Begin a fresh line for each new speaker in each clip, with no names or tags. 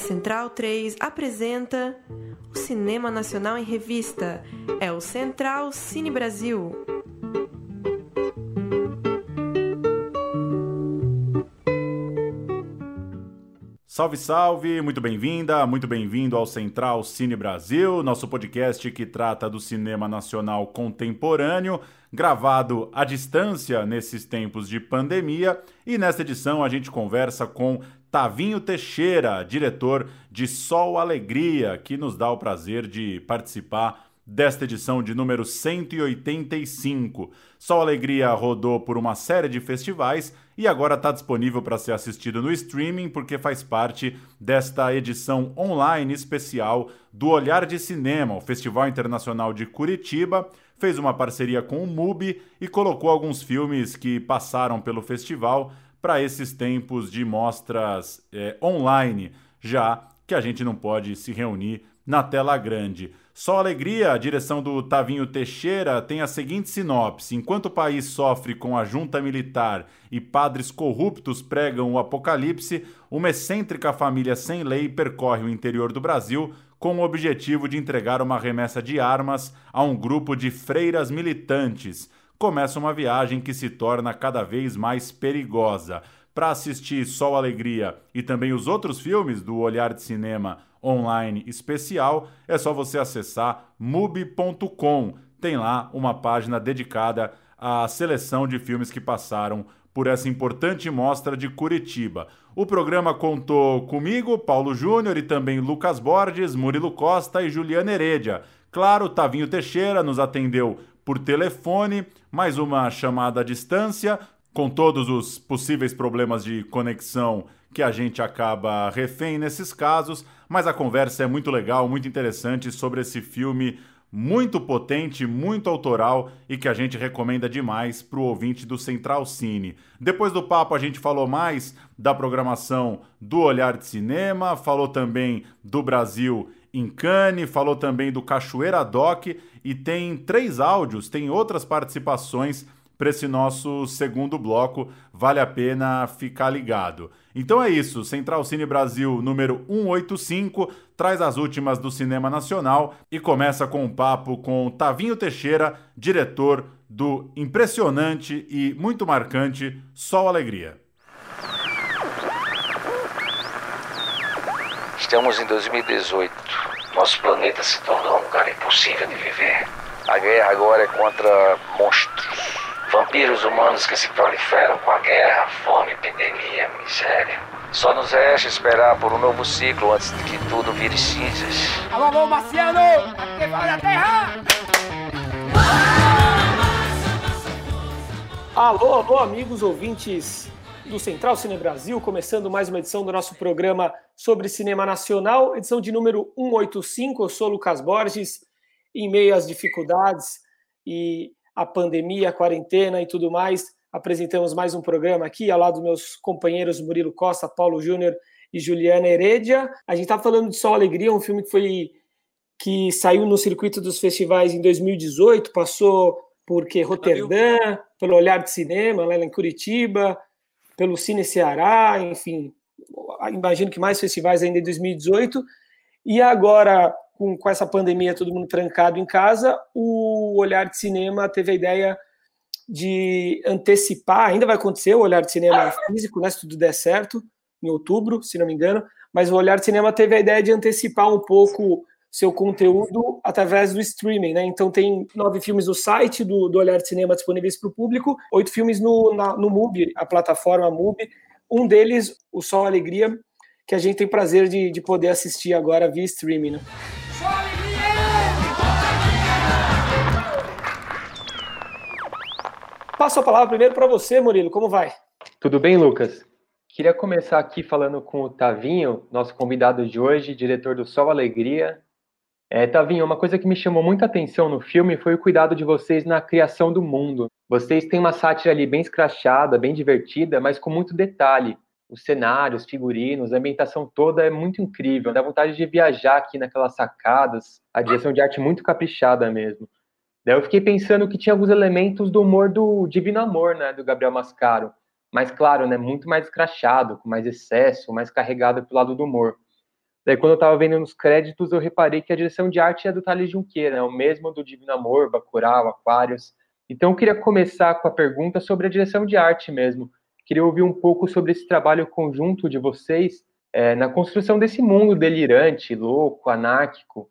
Central 3 apresenta o Cinema Nacional em Revista. É o Central Cine Brasil.
Salve, salve! Muito bem-vinda, muito bem-vindo ao Central Cine Brasil, nosso podcast que trata do cinema nacional contemporâneo, gravado à distância nesses tempos de pandemia. E nesta edição a gente conversa com Tavinho Teixeira, diretor de Sol Alegria, que nos dá o prazer de participar desta edição de número 185. Sol Alegria rodou por uma série de festivais e agora está disponível para ser assistido no streaming porque faz parte desta edição online especial do Olhar de Cinema, o Festival Internacional de Curitiba. Fez uma parceria com o MUBI e colocou alguns filmes que passaram pelo festival para esses tempos de mostras é, online, já que a gente não pode se reunir na tela grande. Só alegria, a direção do Tavinho Teixeira tem a seguinte sinopse: enquanto o país sofre com a junta militar e padres corruptos pregam o apocalipse, uma excêntrica família sem lei percorre o interior do Brasil com o objetivo de entregar uma remessa de armas a um grupo de freiras militantes começa uma viagem que se torna cada vez mais perigosa. Para assistir Sol Alegria e também os outros filmes do Olhar de Cinema online especial, é só você acessar mubi.com. Tem lá uma página dedicada à seleção de filmes que passaram por essa importante mostra de Curitiba. O programa contou comigo, Paulo Júnior e também Lucas Borges, Murilo Costa e Juliana Heredia. Claro, Tavinho Teixeira nos atendeu por telefone, mais uma chamada à distância, com todos os possíveis problemas de conexão que a gente acaba refém nesses casos, mas a conversa é muito legal, muito interessante sobre esse filme muito potente, muito autoral e que a gente recomenda demais para o ouvinte do Central Cine. Depois do papo, a gente falou mais da programação do Olhar de Cinema, falou também do Brasil em Cannes, falou também do Cachoeira Doc e tem três áudios, tem outras participações para esse nosso segundo bloco. Vale a pena ficar ligado. Então é isso, Central Cine Brasil número 185 traz as últimas do cinema nacional e começa com um papo com Tavinho Teixeira, diretor do impressionante e muito marcante Sol Alegria.
Estamos em 2018. Nosso planeta se tornou um lugar impossível de viver. A guerra agora é contra monstros. Vampiros humanos que se proliferam com a guerra, fome, epidemia, miséria. Só nos resta esperar por um novo ciclo antes de que tudo vire cinzas.
Alô, alô, Marciano! Aqui fala a Terra!
Alô, alô, amigos ouvintes do Central Cine Brasil, começando mais uma edição do nosso programa sobre cinema nacional, edição de número 185. Eu sou Lucas Borges. Em meio às dificuldades e a pandemia, a quarentena e tudo mais, apresentamos mais um programa aqui, ao lado dos meus companheiros Murilo Costa, Paulo Júnior e Juliana Heredia. A gente está falando de Sol Alegria, um filme que foi que saiu no circuito dos festivais em 2018, passou por Roterdã, pelo Olhar de Cinema, lá em Curitiba, pelo Cine Ceará, enfim, imagino que mais festivais ainda em 2018. E agora, com, com essa pandemia, todo mundo trancado em casa, o Olhar de Cinema teve a ideia de antecipar, ainda vai acontecer o Olhar de Cinema físico, né, se tudo der certo, em outubro, se não me engano, mas o Olhar de Cinema teve a ideia de antecipar um pouco seu conteúdo através do streaming, né? Então tem nove filmes no site do, do Olhar de Cinema disponíveis para o público, oito filmes no, na, no MUBI, a plataforma MUBI. Um deles, o Sol Alegria, que a gente tem prazer de, de poder assistir agora via streaming, né? Passo a palavra primeiro para você, Murilo. Como vai?
Tudo bem, Lucas? Queria começar aqui falando com o Tavinho, nosso convidado de hoje, diretor do Sol Alegria, é, Tavinho, uma coisa que me chamou muita atenção no filme foi o cuidado de vocês na criação do mundo. Vocês têm uma sátira ali bem escrachada, bem divertida, mas com muito detalhe. Os cenários, figurinos, a ambientação toda é muito incrível. Dá vontade de viajar aqui naquelas sacadas. A direção de arte muito caprichada mesmo. Daí eu fiquei pensando que tinha alguns elementos do humor do Divino Amor, né, do Gabriel Mascaro. Mas, claro, né, muito mais escrachado, com mais excesso, mais carregado pelo lado do humor. Daí, quando eu estava vendo nos créditos, eu reparei que a direção de arte é do Thales Junqueira, né? o mesmo do Divino Amor, Bacurau, Aquários. Então, eu queria começar com a pergunta sobre a direção de arte mesmo. Queria ouvir um pouco sobre esse trabalho conjunto de vocês é, na construção desse mundo delirante, louco, anárquico.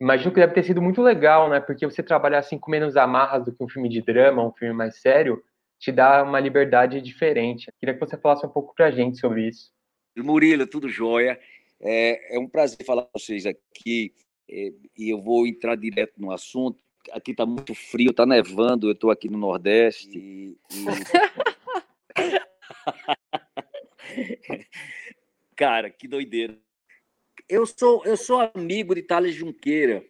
Imagino que deve ter sido muito legal, né? Porque você trabalhar assim com menos amarras do que um filme de drama, um filme mais sério, te dá uma liberdade diferente. Queria que você falasse um pouco para a gente sobre isso.
Murilo, tudo jóia. É, é um prazer falar com vocês aqui é, e eu vou entrar direto no assunto. Aqui está muito frio, está nevando, eu estou aqui no Nordeste. E, e... Cara, que doideira. Eu sou, eu sou amigo de Thales Junqueira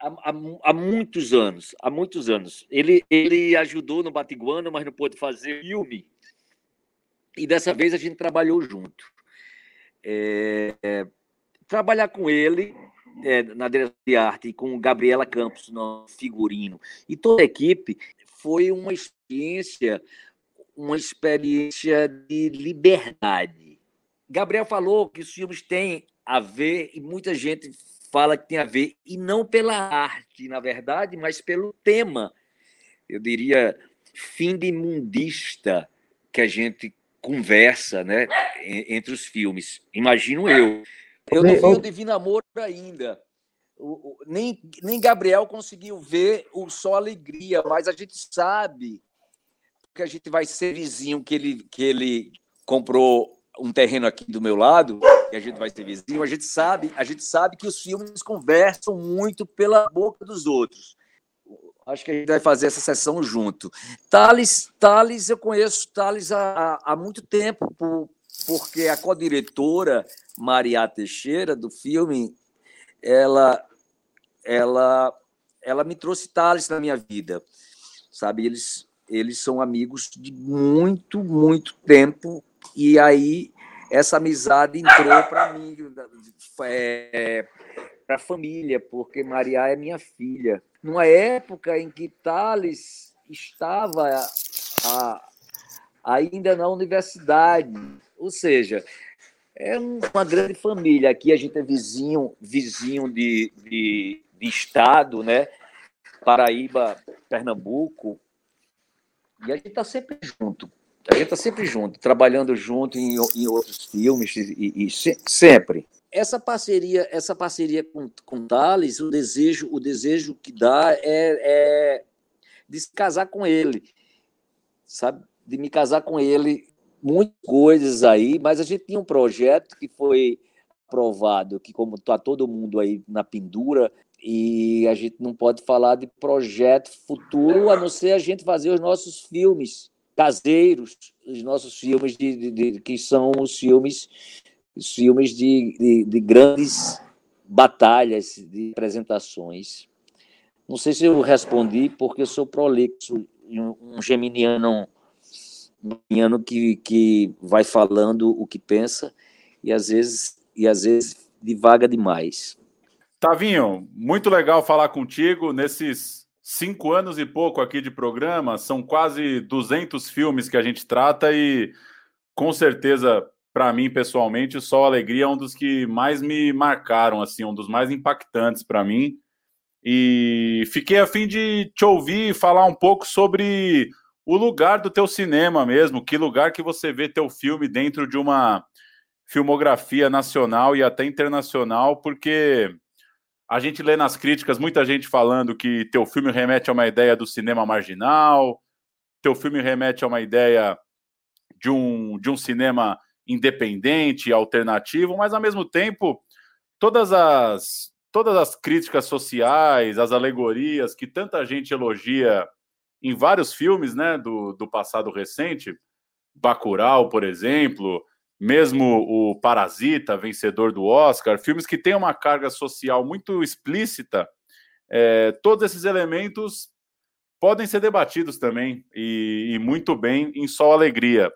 há, há, há, muitos anos. Há muitos anos. Ele, ele ajudou no Batiguana, mas não pôde fazer filme. E dessa vez a gente trabalhou junto é, trabalhar com ele é, na direção de arte com Gabriela Campos no figurino e toda a equipe foi uma experiência uma experiência de liberdade. Gabriel falou que os filmes têm a ver e muita gente fala que tem a ver e não pela arte, na verdade, mas pelo tema. Eu diria fim de mundista que a gente conversa né, entre os filmes. Imagino eu. Eu não vi o Divino Amor ainda. O, o, nem, nem Gabriel conseguiu ver o Só Alegria, mas a gente sabe que a gente vai ser vizinho, que ele, que ele comprou um terreno aqui do meu lado, e a gente vai ser vizinho, a gente sabe, a gente sabe que os filmes conversam muito pela boca dos outros. Acho que a gente vai fazer essa sessão junto. Thales, Thales eu conheço Thales há, há muito tempo, por, porque a co-diretora Maria Teixeira, do filme, ela, ela, ela me trouxe Thales na minha vida. Sabe, eles, eles são amigos de muito, muito tempo, e aí essa amizade entrou para mim, é, para a família, porque Maria é minha filha numa época em que Tales estava a, ainda na universidade, ou seja, é uma grande família. Aqui a gente é vizinho, vizinho de, de, de estado, né? Paraíba, Pernambuco, e a gente está sempre junto. A gente está sempre junto, trabalhando junto em, em outros filmes e, e, e sempre essa parceria, essa parceria com, com Thales, o desejo, o desejo que dá é, é de se casar com ele, sabe? De me casar com ele, muitas coisas aí, mas a gente tinha um projeto que foi aprovado, que como está todo mundo aí na pendura, e a gente não pode falar de projeto futuro a não ser a gente fazer os nossos filmes caseiros, os nossos filmes de, de, de que são os filmes filmes de, de, de grandes batalhas, de apresentações. Não sei se eu respondi, porque eu sou prolixo, um geminiano, um geminiano que, que vai falando o que pensa e às vezes, e às vezes divaga demais.
Tavinho, muito legal falar contigo nesses cinco anos e pouco aqui de programa. São quase 200 filmes que a gente trata e com certeza para mim pessoalmente, o Sol Alegria é um dos que mais me marcaram, assim, um dos mais impactantes para mim. E fiquei a fim de te ouvir falar um pouco sobre o lugar do teu cinema mesmo, que lugar que você vê teu filme dentro de uma filmografia nacional e até internacional, porque a gente lê nas críticas muita gente falando que teu filme remete a uma ideia do cinema marginal, teu filme remete a uma ideia de um, de um cinema independente, alternativo, mas ao mesmo tempo todas as todas as críticas sociais, as alegorias que tanta gente elogia em vários filmes, né, do, do passado recente, Bacurau, por exemplo, mesmo o Parasita, vencedor do Oscar, filmes que têm uma carga social muito explícita, é, todos esses elementos podem ser debatidos também, e, e muito bem em Sol Alegria.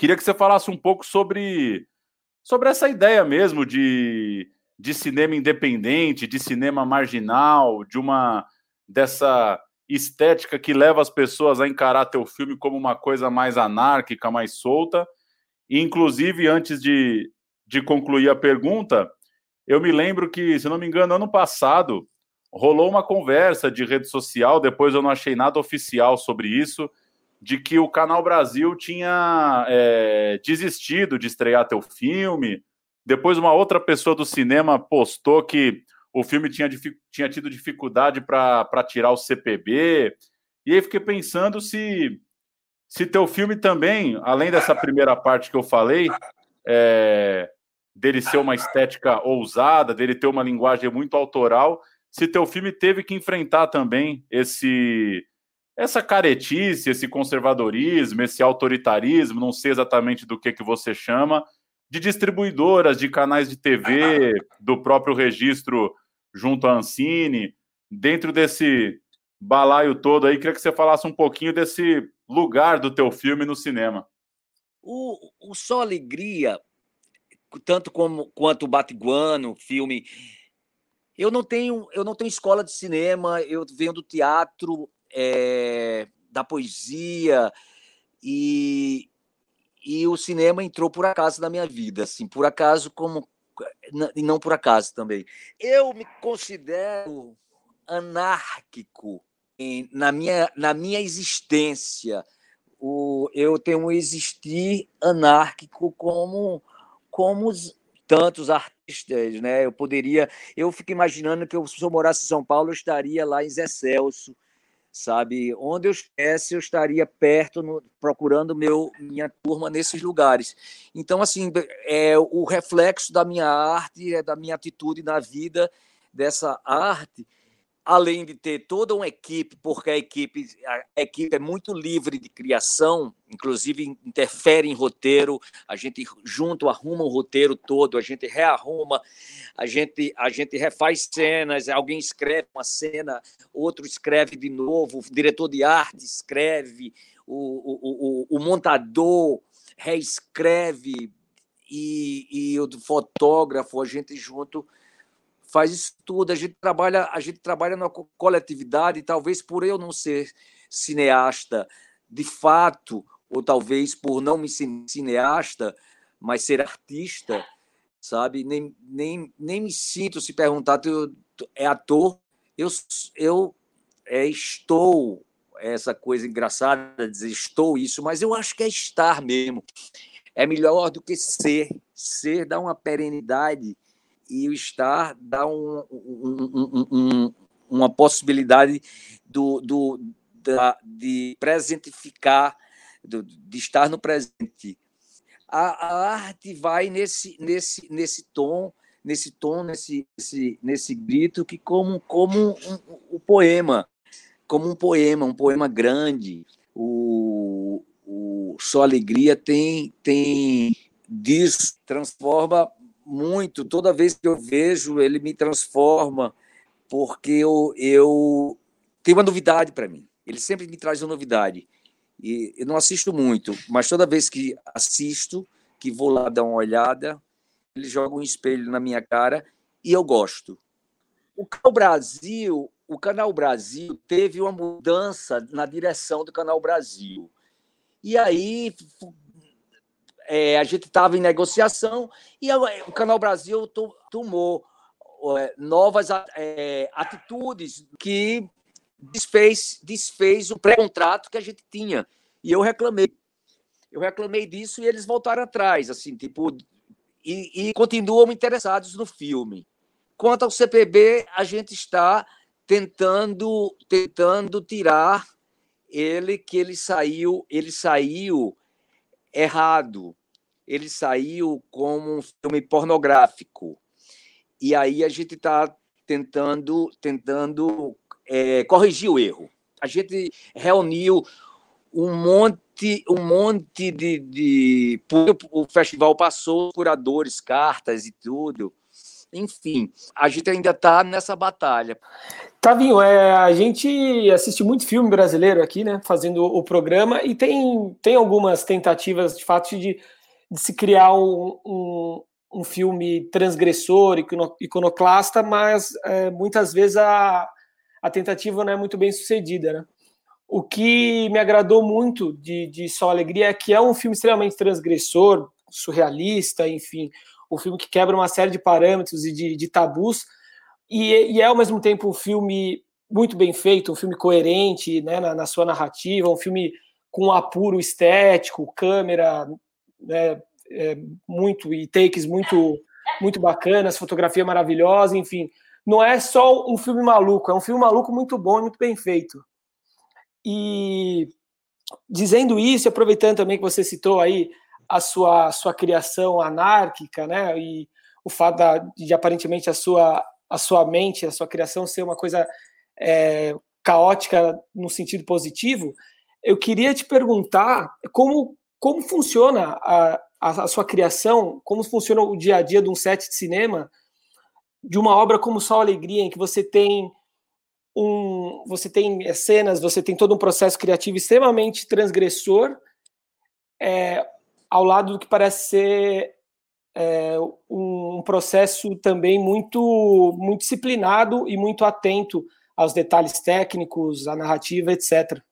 Queria que você falasse um pouco sobre, sobre essa ideia mesmo de, de cinema independente, de cinema marginal, de uma dessa estética que leva as pessoas a encarar teu filme como uma coisa mais anárquica, mais solta. E, inclusive, antes de, de concluir a pergunta, eu me lembro que, se não me engano, ano passado rolou uma conversa de rede social, depois eu não achei nada oficial sobre isso, de que o Canal Brasil tinha é, desistido de estrear teu filme. Depois uma outra pessoa do cinema postou que o filme tinha, tinha tido dificuldade para tirar o CPB. E aí fiquei pensando se, se teu filme também, além dessa primeira parte que eu falei, é, dele ser uma estética ousada, dele ter uma linguagem muito autoral, se teu filme teve que enfrentar também esse essa caretice, esse conservadorismo, esse autoritarismo, não sei exatamente do que que você chama, de distribuidoras, de canais de TV, do próprio registro junto à Ancine, dentro desse balaio todo aí, queria que você falasse um pouquinho desse lugar do teu filme no cinema.
O, o Só Alegria, tanto como quanto o Batiguano, filme, eu não tenho, eu não tenho escola de cinema, eu venho do teatro, é, da poesia e, e o cinema entrou por acaso na minha vida, assim, por acaso como e não por acaso também. Eu me considero anárquico em, na, minha, na minha existência. O, eu tenho um existir anárquico como, como tantos artistas, né? Eu poderia, eu fico imaginando que eu, se eu morasse em São Paulo, eu estaria lá em Zé Celso, sabe? Onde eu estivesse, eu estaria perto, no, procurando meu minha turma nesses lugares. Então, assim, é o reflexo da minha arte, é da minha atitude na vida dessa arte além de ter toda uma equipe, porque a equipe, a equipe é muito livre de criação, inclusive interfere em roteiro, a gente junto arruma o roteiro todo, a gente rearruma, a gente, a gente refaz cenas, alguém escreve uma cena, outro escreve de novo, o diretor de arte escreve, o, o, o, o montador reescreve, e, e o fotógrafo, a gente junto faz isso tudo. A gente trabalha, a gente trabalha na coletividade, talvez por eu não ser cineasta de fato, ou talvez por não me ser cineasta, mas ser artista, sabe? Nem, nem, nem me sinto se perguntar tu, tu é ator. Eu, eu é, estou essa coisa engraçada dizer estou isso, mas eu acho que é estar mesmo. É melhor do que ser. Ser dá uma perenidade e o estar dá um, um, um, uma possibilidade do, do, da, de presentificar, do, de estar no presente. A, a, arte vai nesse, nesse, nesse tom, nesse tom, nesse, nesse, nesse grito que como como o poema, como um poema, um poema grande. O, o Só Alegria tem tem diz transforma muito. Toda vez que eu vejo, ele me transforma, porque eu, eu tenho uma novidade para mim. Ele sempre me traz uma novidade. E eu não assisto muito, mas toda vez que assisto, que vou lá dar uma olhada, ele joga um espelho na minha cara e eu gosto. O Canal Brasil, o Canal Brasil teve uma mudança na direção do Canal Brasil. E aí é, a gente estava em negociação e o Canal Brasil tomou é, novas é, atitudes que desfez, desfez o pré-contrato que a gente tinha. E eu reclamei. Eu reclamei disso e eles voltaram atrás, assim, tipo, e, e continuam interessados no filme. Quanto ao CPB, a gente está tentando tentando tirar ele que ele saiu ele saiu errado ele saiu como um filme pornográfico. E aí a gente está tentando, tentando é, corrigir o erro. A gente reuniu um monte, um monte de, de o festival passou curadores, cartas e tudo. Enfim, a gente ainda está nessa batalha.
Tavinho, é, a gente assiste muito filme brasileiro aqui, né? Fazendo o programa, e tem, tem algumas tentativas de fato de de se criar um, um, um filme transgressor, iconoclasta, mas é, muitas vezes a, a tentativa não é muito bem sucedida, né? O que me agradou muito de, de Só Alegria é que é um filme extremamente transgressor, surrealista, enfim, um filme que quebra uma série de parâmetros e de, de tabus, e, e, é ao mesmo tempo um filme muito bem feito, um filme coerente né, na, na sua narrativa, um filme com apuro estético, câmera né, é, muito e takes muito muito bacanas, fotografia maravilhosa, enfim. Não é só um filme maluco, é um filme maluco muito bom e muito bem feito. E dizendo isso, aproveitando também que você citou aí a sua, sua criação anárquica, né? E o fato da, de aparentemente a sua, a sua mente, a sua criação ser uma coisa é, caótica no sentido positivo, eu queria te perguntar como, como funciona a, a, a, sua criação, como funciona o dia a dia de um set de cinema, de uma obra como Sol Alegria, em que você tem um, você tem cenas, você tem todo um processo criativo extremamente transgressor, é, ao lado do que parece ser é, um processo também muito, muito disciplinado e muito atento aos detalhes técnicos, à narrativa, etc.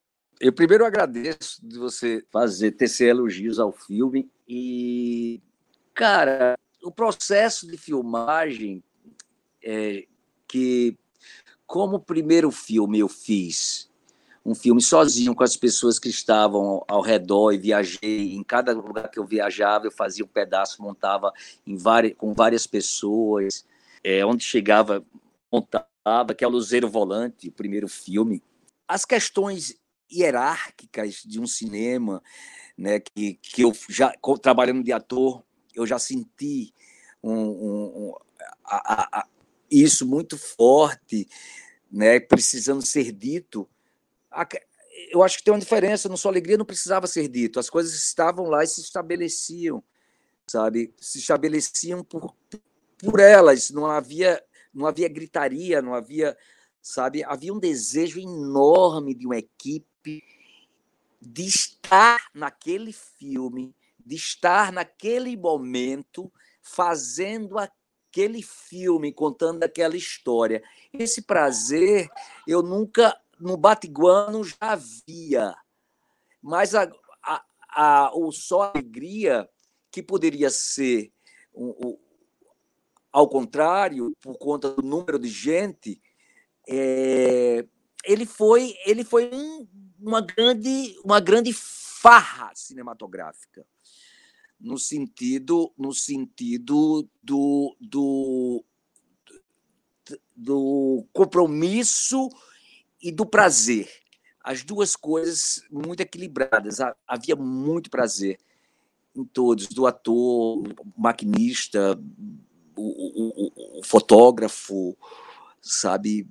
Eu primeiro agradeço de você fazer tecer elogios ao filme e, cara, o processo de filmagem é, que como primeiro filme eu fiz um filme sozinho com as pessoas que estavam ao redor e viajei em cada lugar que eu viajava eu fazia um pedaço montava várias, com várias pessoas é, onde chegava montava que é o Luzeiro Volante o primeiro filme. As questões hierárquicas de um cinema né que, que eu já trabalhando de ator eu já senti um, um, um a, a, isso muito forte, né, precisando ser dito. Eu acho que tem uma diferença, no Sua Alegria não precisava ser dito, as coisas estavam lá e se estabeleciam, sabe? Se estabeleciam por, por elas, não havia, não havia gritaria, não havia, sabe? Havia um desejo enorme de uma equipe de estar naquele filme, de estar naquele momento fazendo aquele filme, contando aquela história. Esse prazer eu nunca, no Batiguano já via, mas a, a, a, o Só Alegria, que poderia ser um, ao contrário, por conta do número de gente, é, ele foi, ele foi um, uma, grande, uma grande farra cinematográfica no sentido no sentido do, do, do compromisso e do prazer. As duas coisas muito equilibradas. Havia muito prazer em todos, do ator, o maquinista, o, o, o fotógrafo, sabe?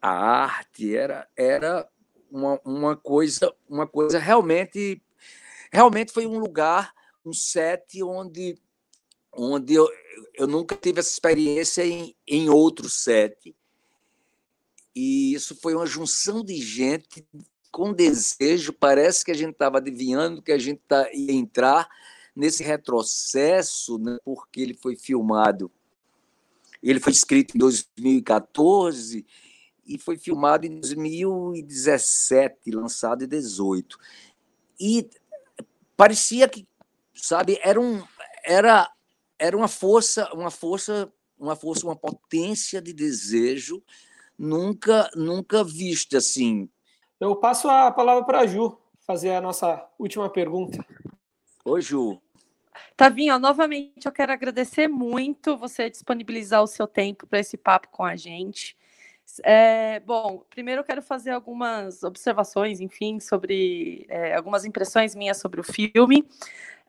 A arte era, era uma, uma coisa uma coisa realmente realmente foi um lugar um set onde, onde eu, eu nunca tive essa experiência em, em outro set. E isso foi uma junção de gente com desejo. Parece que a gente estava adivinhando que a gente tá, ia entrar nesse retrocesso, né, porque ele foi filmado. Ele foi escrito em 2014 e foi filmado em 2017, lançado em 2018. E parecia que sabe? Era um era era uma força, uma força, uma força, uma potência de desejo nunca nunca vista assim.
Eu passo a palavra para a Ju fazer a nossa última pergunta.
Oi, Ju.
Tavinho, novamente eu quero agradecer muito você disponibilizar o seu tempo para esse papo com a gente. É, bom, primeiro eu quero fazer algumas observações, enfim, sobre é, algumas impressões minhas sobre o filme.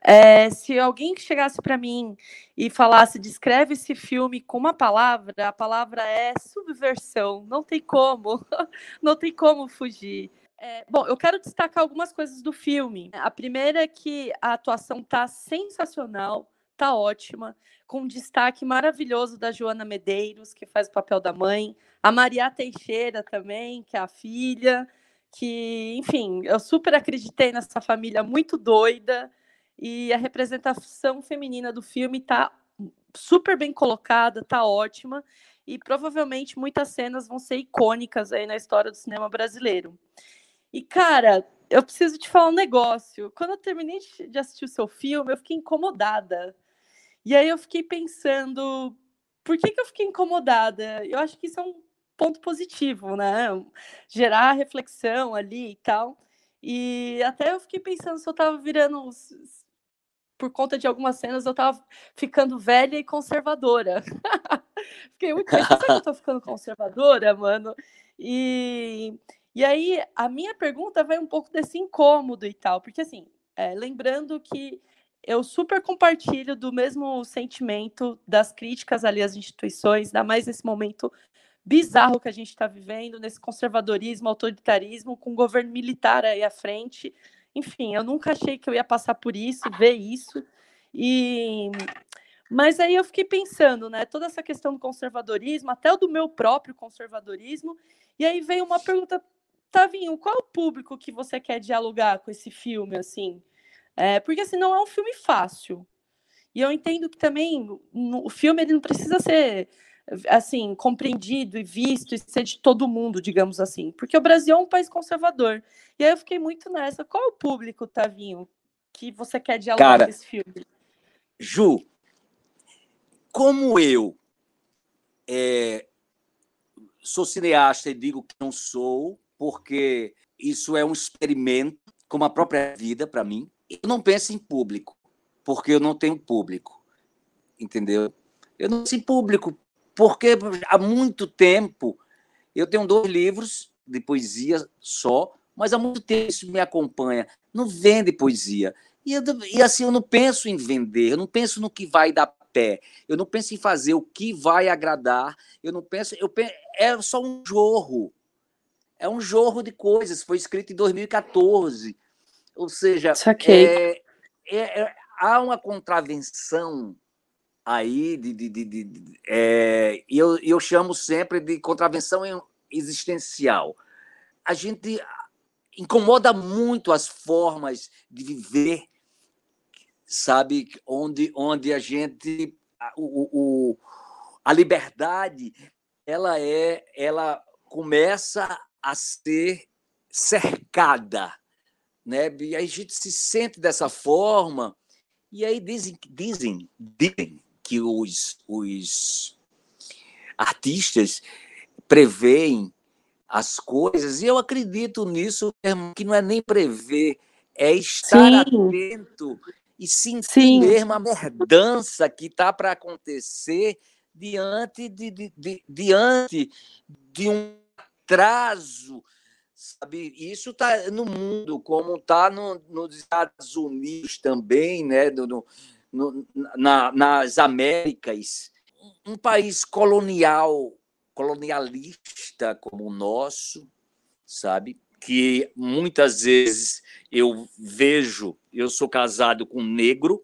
É, se alguém chegasse para mim e falasse, descreve esse filme com uma palavra, a palavra é subversão. Não tem como, não tem como fugir. É, bom, eu quero destacar algumas coisas do filme. A primeira é que a atuação tá sensacional, tá ótima, com um destaque maravilhoso da Joana Medeiros, que faz o papel da mãe, a Maria Teixeira também, que é a filha, que, enfim, eu super acreditei nessa família muito doida e a representação feminina do filme está super bem colocada, está ótima e provavelmente muitas cenas vão ser icônicas aí na história do cinema brasileiro. E cara, eu preciso te falar um negócio. Quando eu terminei de assistir o seu filme, eu fiquei incomodada. E aí eu fiquei pensando, por que, que eu fiquei incomodada? Eu acho que isso é um ponto positivo, né? Gerar reflexão ali e tal. E até eu fiquei pensando se eu tava virando. Por conta de algumas cenas, eu tava ficando velha e conservadora. fiquei muito será que eu tô ficando conservadora, mano? E, e aí, a minha pergunta vai um pouco desse incômodo e tal, porque assim, é, lembrando que eu super compartilho do mesmo sentimento das críticas ali às instituições, ainda mais nesse momento bizarro que a gente está vivendo, nesse conservadorismo, autoritarismo, com o governo militar aí à frente. Enfim, eu nunca achei que eu ia passar por isso, ver isso. E mas aí eu fiquei pensando, né, toda essa questão do conservadorismo, até o do meu próprio conservadorismo, e aí veio uma pergunta, Tavinho, qual é o público que você quer dialogar com esse filme, assim? É, porque assim, não é um filme fácil. E eu entendo que também o filme ele não precisa ser assim compreendido e visto e ser de todo mundo, digamos assim, porque o Brasil é um país conservador. E aí eu fiquei muito nessa. Qual é o público, Tavinho, que você quer dialogar Cara, com esse filme?
Ju, como eu é, sou cineasta e digo que não sou, porque isso é um experimento, como a própria vida para mim. Eu não penso em público, porque eu não tenho público, entendeu? Eu não penso em público, porque há muito tempo eu tenho dois livros de poesia só, mas há muito tempo isso me acompanha. Não vende poesia. E, eu, e assim, eu não penso em vender, eu não penso no que vai dar pé, eu não penso em fazer o que vai agradar, eu não penso. Eu penso, é só um jorro. É um jorro de coisas. Foi escrito em 2014. Ou seja, é, é, é, há uma contravenção aí de, de, de, de é, eu, eu chamo sempre de contravenção existencial. A gente incomoda muito as formas de viver, sabe, onde, onde a gente o, o, a liberdade ela é ela começa a ser cercada né? E a gente se sente dessa forma, e aí dizem, dizem, dizem que os, os artistas preveem as coisas, e eu acredito nisso, que não é nem prever, é estar Sim. atento e sentir Sim. mesmo a merdança que está para acontecer diante de, de, de, diante de um atraso sabe? Isso está no mundo, como está no, nos Estados Unidos também, né? No, no, na, nas Américas. Um país colonial, colonialista como o nosso, sabe? Que muitas vezes eu vejo, eu sou casado com um negro,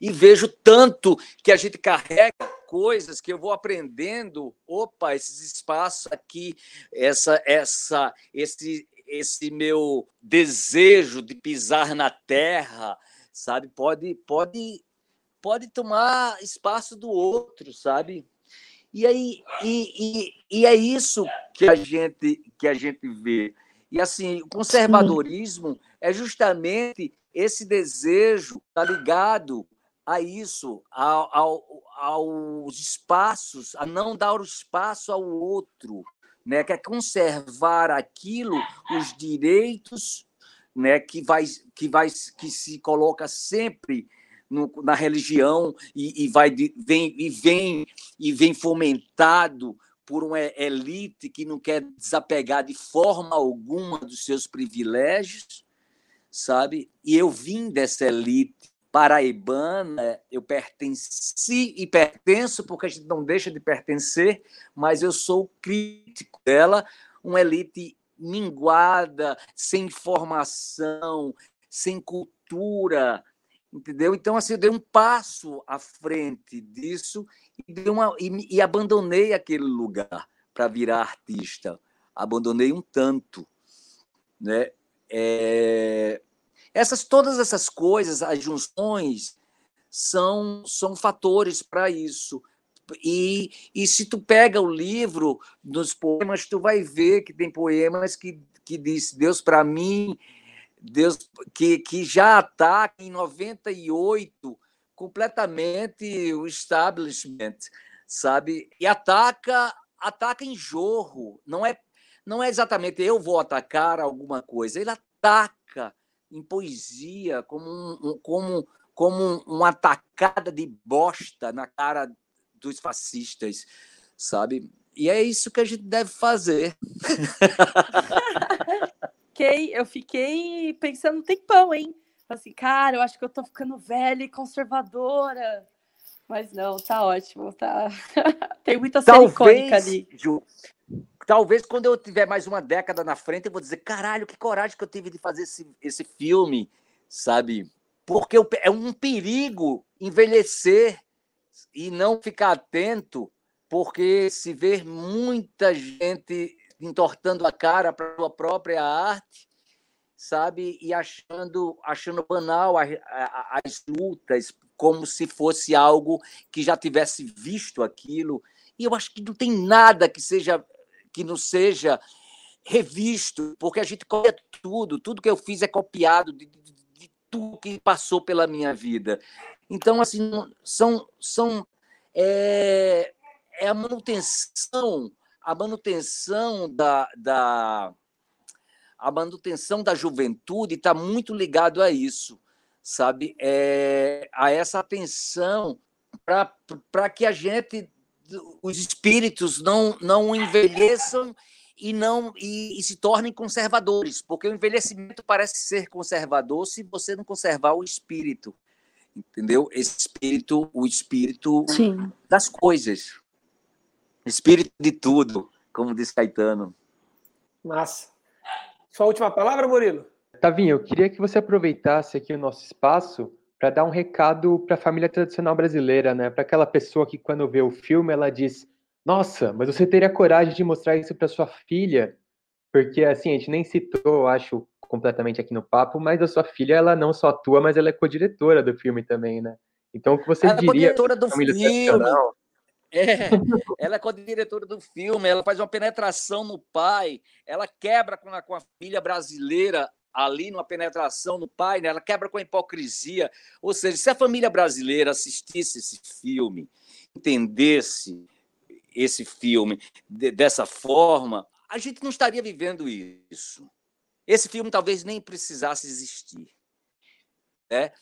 e vejo tanto que a gente carrega coisas que eu vou aprendendo. Opa, esses espaços aqui, essa, essa, esse, esse meu desejo de pisar na terra, sabe? Pode, pode, pode tomar espaço do outro, sabe? E aí, e, e, e é isso que a gente que a gente vê. E assim, o conservadorismo Sim. é justamente esse desejo tá ligado a isso, ao, ao, aos espaços, a não dar o espaço ao outro, né? que é conservar aquilo, os direitos né? que, vai, que, vai, que se coloca sempre no, na religião e, e, vai, vem, e, vem, e vem fomentado por uma elite que não quer desapegar de forma alguma dos seus privilégios, sabe? E eu vim dessa elite paraibana, eu pertenci e pertenço, porque a gente não deixa de pertencer, mas eu sou crítico dela, uma elite minguada, sem formação, sem cultura, entendeu? Então, assim, eu dei um passo à frente disso e, uma, e, e abandonei aquele lugar para virar artista. Abandonei um tanto, né? É, essas, todas essas coisas, as junções, são, são fatores para isso. E, e se tu pega o livro dos poemas, tu vai ver que tem poemas que, que diz Deus para mim, Deus que, que já ataca em 98 completamente o establishment, sabe? E ataca ataca em jorro, não é não é exatamente eu vou atacar alguma coisa, ele ataca em poesia como um, como como uma atacada de bosta na cara dos fascistas, sabe? E é isso que a gente deve fazer.
eu fiquei pensando um tempão, hein? Assim, cara, eu acho que eu tô ficando velha e conservadora. Mas não, tá ótimo, tá. Tem muita série icônica ali.
Ju, talvez quando eu tiver mais uma década na frente, eu vou dizer, caralho, que coragem que eu tive de fazer esse, esse filme, sabe? Porque é um perigo envelhecer e não ficar atento, porque se vê muita gente entortando a cara para a sua própria arte, sabe? E achando, achando banal as lutas, como se fosse algo que já tivesse visto aquilo. E eu acho que não tem nada que seja que não seja revisto, porque a gente copia tudo, tudo que eu fiz é copiado de, de, de tudo que passou pela minha vida. Então, assim, são, são é, é a manutenção a manutenção da, da a manutenção da juventude está muito ligado a isso, sabe? É, a essa atenção para que a gente, os espíritos não, não envelheçam e não e, e, se tornem conservadores, porque o envelhecimento parece ser conservador se você não conservar o espírito, entendeu? Esse espírito, o espírito Sim. das coisas, Espírito de tudo, como diz Caetano.
Massa. Sua última palavra, Murilo?
Tavinho, eu queria que você aproveitasse aqui o nosso espaço para dar um recado para a família tradicional brasileira, né? Para aquela pessoa que quando vê o filme ela diz: "Nossa, mas você teria coragem de mostrar isso para sua filha?" Porque assim, a gente nem citou, acho, completamente aqui no papo, mas a sua filha ela não só atua, mas ela é co-diretora do filme também, né? Então o que você
ela
diria?
É co-diretora do filme. É, ela é co-diretora do filme, ela faz uma penetração no pai, ela quebra com a, com a filha brasileira ali numa penetração no pai, né? ela quebra com a hipocrisia. Ou seja, se a família brasileira assistisse esse filme, entendesse esse filme de, dessa forma, a gente não estaria vivendo isso. Esse filme talvez nem precisasse existir. Né?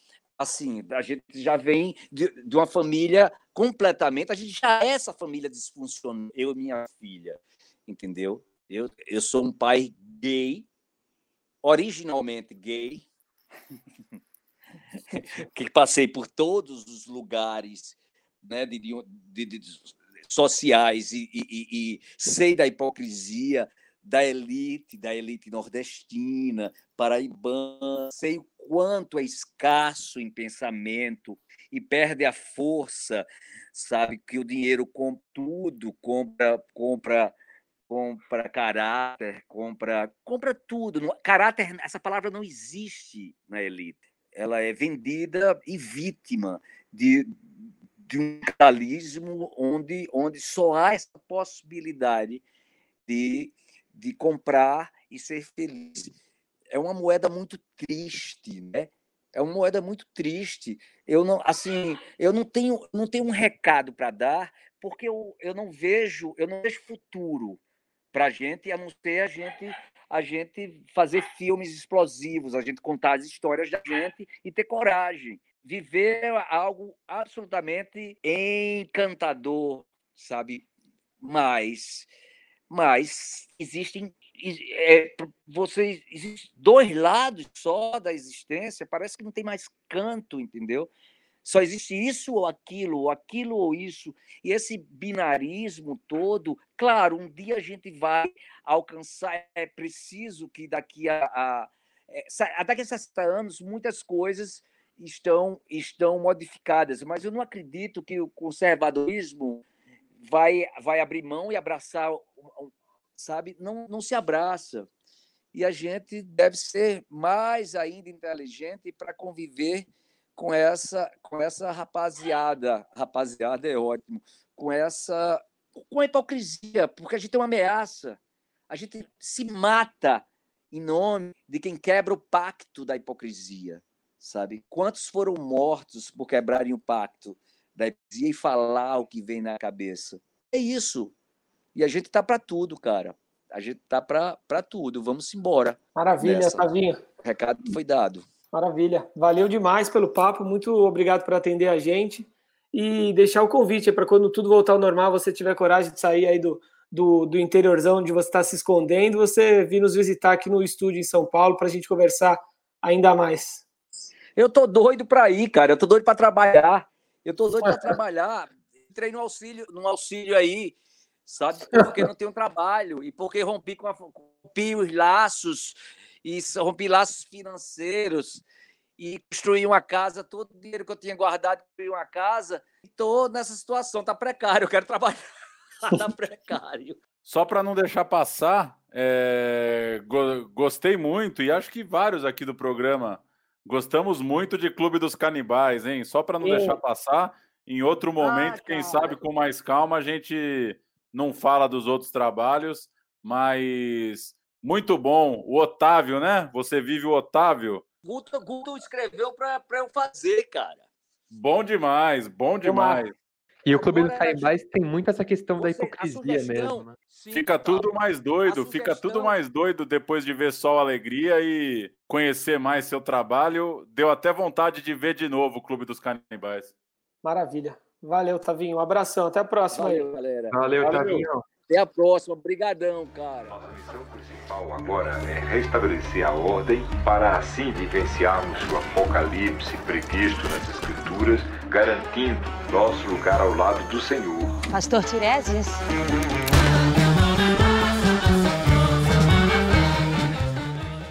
assim, a gente já vem de, de, uma família completamente, a gente já é essa família disfuncional, eu e minha filha, entendeu? Eu, eu sou um pai gay, originalmente gay, que passei por todos os lugares né, de, de, de sociais e, e, e sei da hipocrisia da elite, da elite nordestina, paraibana, sei o quanto é escasso em pensamento e perde a força, sabe que o dinheiro compra tudo, compra, compra, compra caráter, compra, compra tudo. Caráter, essa palavra não existe na elite. Ela é vendida e vítima de, de um capitalismo onde, onde só há essa possibilidade de, de comprar e ser feliz é uma moeda muito triste, né? É uma moeda muito triste. Eu não, assim, eu não tenho, não tenho um recado para dar, porque eu, eu não vejo, eu não vejo futuro para a gente, a não ser a gente, a gente fazer filmes explosivos, a gente contar as histórias da gente e ter coragem, viver algo absolutamente encantador, sabe? Mas, mas existem é, existe dois lados só da existência, parece que não tem mais canto, entendeu? Só existe isso ou aquilo, ou aquilo ou isso. E esse binarismo todo, claro, um dia a gente vai alcançar, é preciso que daqui a, a, é, daqui a 60 anos muitas coisas estão, estão modificadas, mas eu não acredito que o conservadorismo vai, vai abrir mão e abraçar sabe? Não, não se abraça. E a gente deve ser mais ainda inteligente para conviver com essa com essa rapaziada, rapaziada é ótimo, com essa com a hipocrisia, porque a gente tem uma ameaça. A gente se mata em nome de quem quebra o pacto da hipocrisia, sabe? Quantos foram mortos por quebrarem o pacto da hipocrisia e falar o que vem na cabeça? É isso. E a gente tá para tudo, cara. A gente tá para tudo. Vamos embora.
Maravilha, nessa. Tavinho.
O recado foi dado.
Maravilha. Valeu demais pelo papo. Muito obrigado por atender a gente. E deixar o convite para quando tudo voltar ao normal, você tiver coragem de sair aí do, do, do interiorzão onde você está se escondendo, você vir nos visitar aqui no estúdio em São Paulo para a gente conversar ainda mais.
Eu tô doido para ir, cara. Eu tô doido para trabalhar. Eu tô doido para trabalhar. Entrei no auxílio, no auxílio aí, sabe? Porque não tenho trabalho e porque rompi com a, rompi os laços e rompi laços financeiros e construí uma casa, todo o dinheiro que eu tinha guardado, construí uma casa. Estou nessa situação, tá precário, eu quero trabalhar. tá precário.
Só para não deixar passar, é... gostei muito e acho que vários aqui do programa gostamos muito de Clube dos Canibais, hein? Só para não Sim. deixar passar, em outro ah, momento, ah, quem sabe com mais calma, a gente não fala dos outros trabalhos, mas muito bom. O Otávio, né? Você vive o Otávio.
Guto, Guto escreveu para eu fazer, cara.
Bom demais, bom demais.
E o Clube dos Canibais tem muito essa questão Você, da hipocrisia mesmo. Né?
Sim, fica tudo mais doido, fica tudo mais doido depois de ver só alegria e conhecer mais seu trabalho. Deu até vontade de ver de novo o Clube dos Canibais.
Maravilha. Valeu, Tavinho. Um abração. Até a próxima
Valeu,
aí.
galera.
Valeu, Valeu. Tavinho.
Até a próxima. Obrigadão, cara.
Nossa missão principal agora é restabelecer a ordem para assim vivenciarmos o apocalipse previsto nas Escrituras, garantindo nosso lugar ao lado do Senhor.
Pastor Tiresias.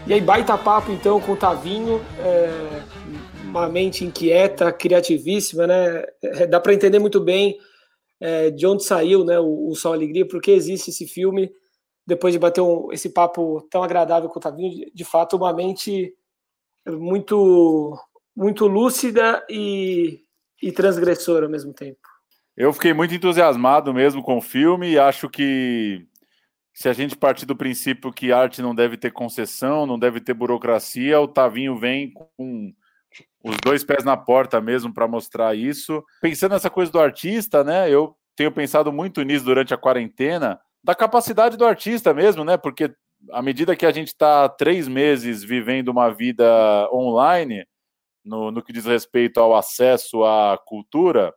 E aí, baita papo então com o Tavinho. É uma mente inquieta, criativíssima, né? É, dá para entender muito bem é, de onde saiu, né, o, o Sol Alegria, porque existe esse filme. Depois de bater um, esse papo tão agradável com o Tavinho, de, de fato, uma mente muito, muito lúcida e, e transgressora ao mesmo tempo.
Eu fiquei muito entusiasmado mesmo com o filme e acho que se a gente partir do princípio que arte não deve ter concessão, não deve ter burocracia, o Tavinho vem com os dois pés na porta mesmo para mostrar isso. Pensando nessa coisa do artista, né? Eu tenho pensado muito nisso durante a quarentena, da capacidade do artista mesmo, né? Porque à medida que a gente está três meses vivendo uma vida online, no, no que diz respeito ao acesso à cultura,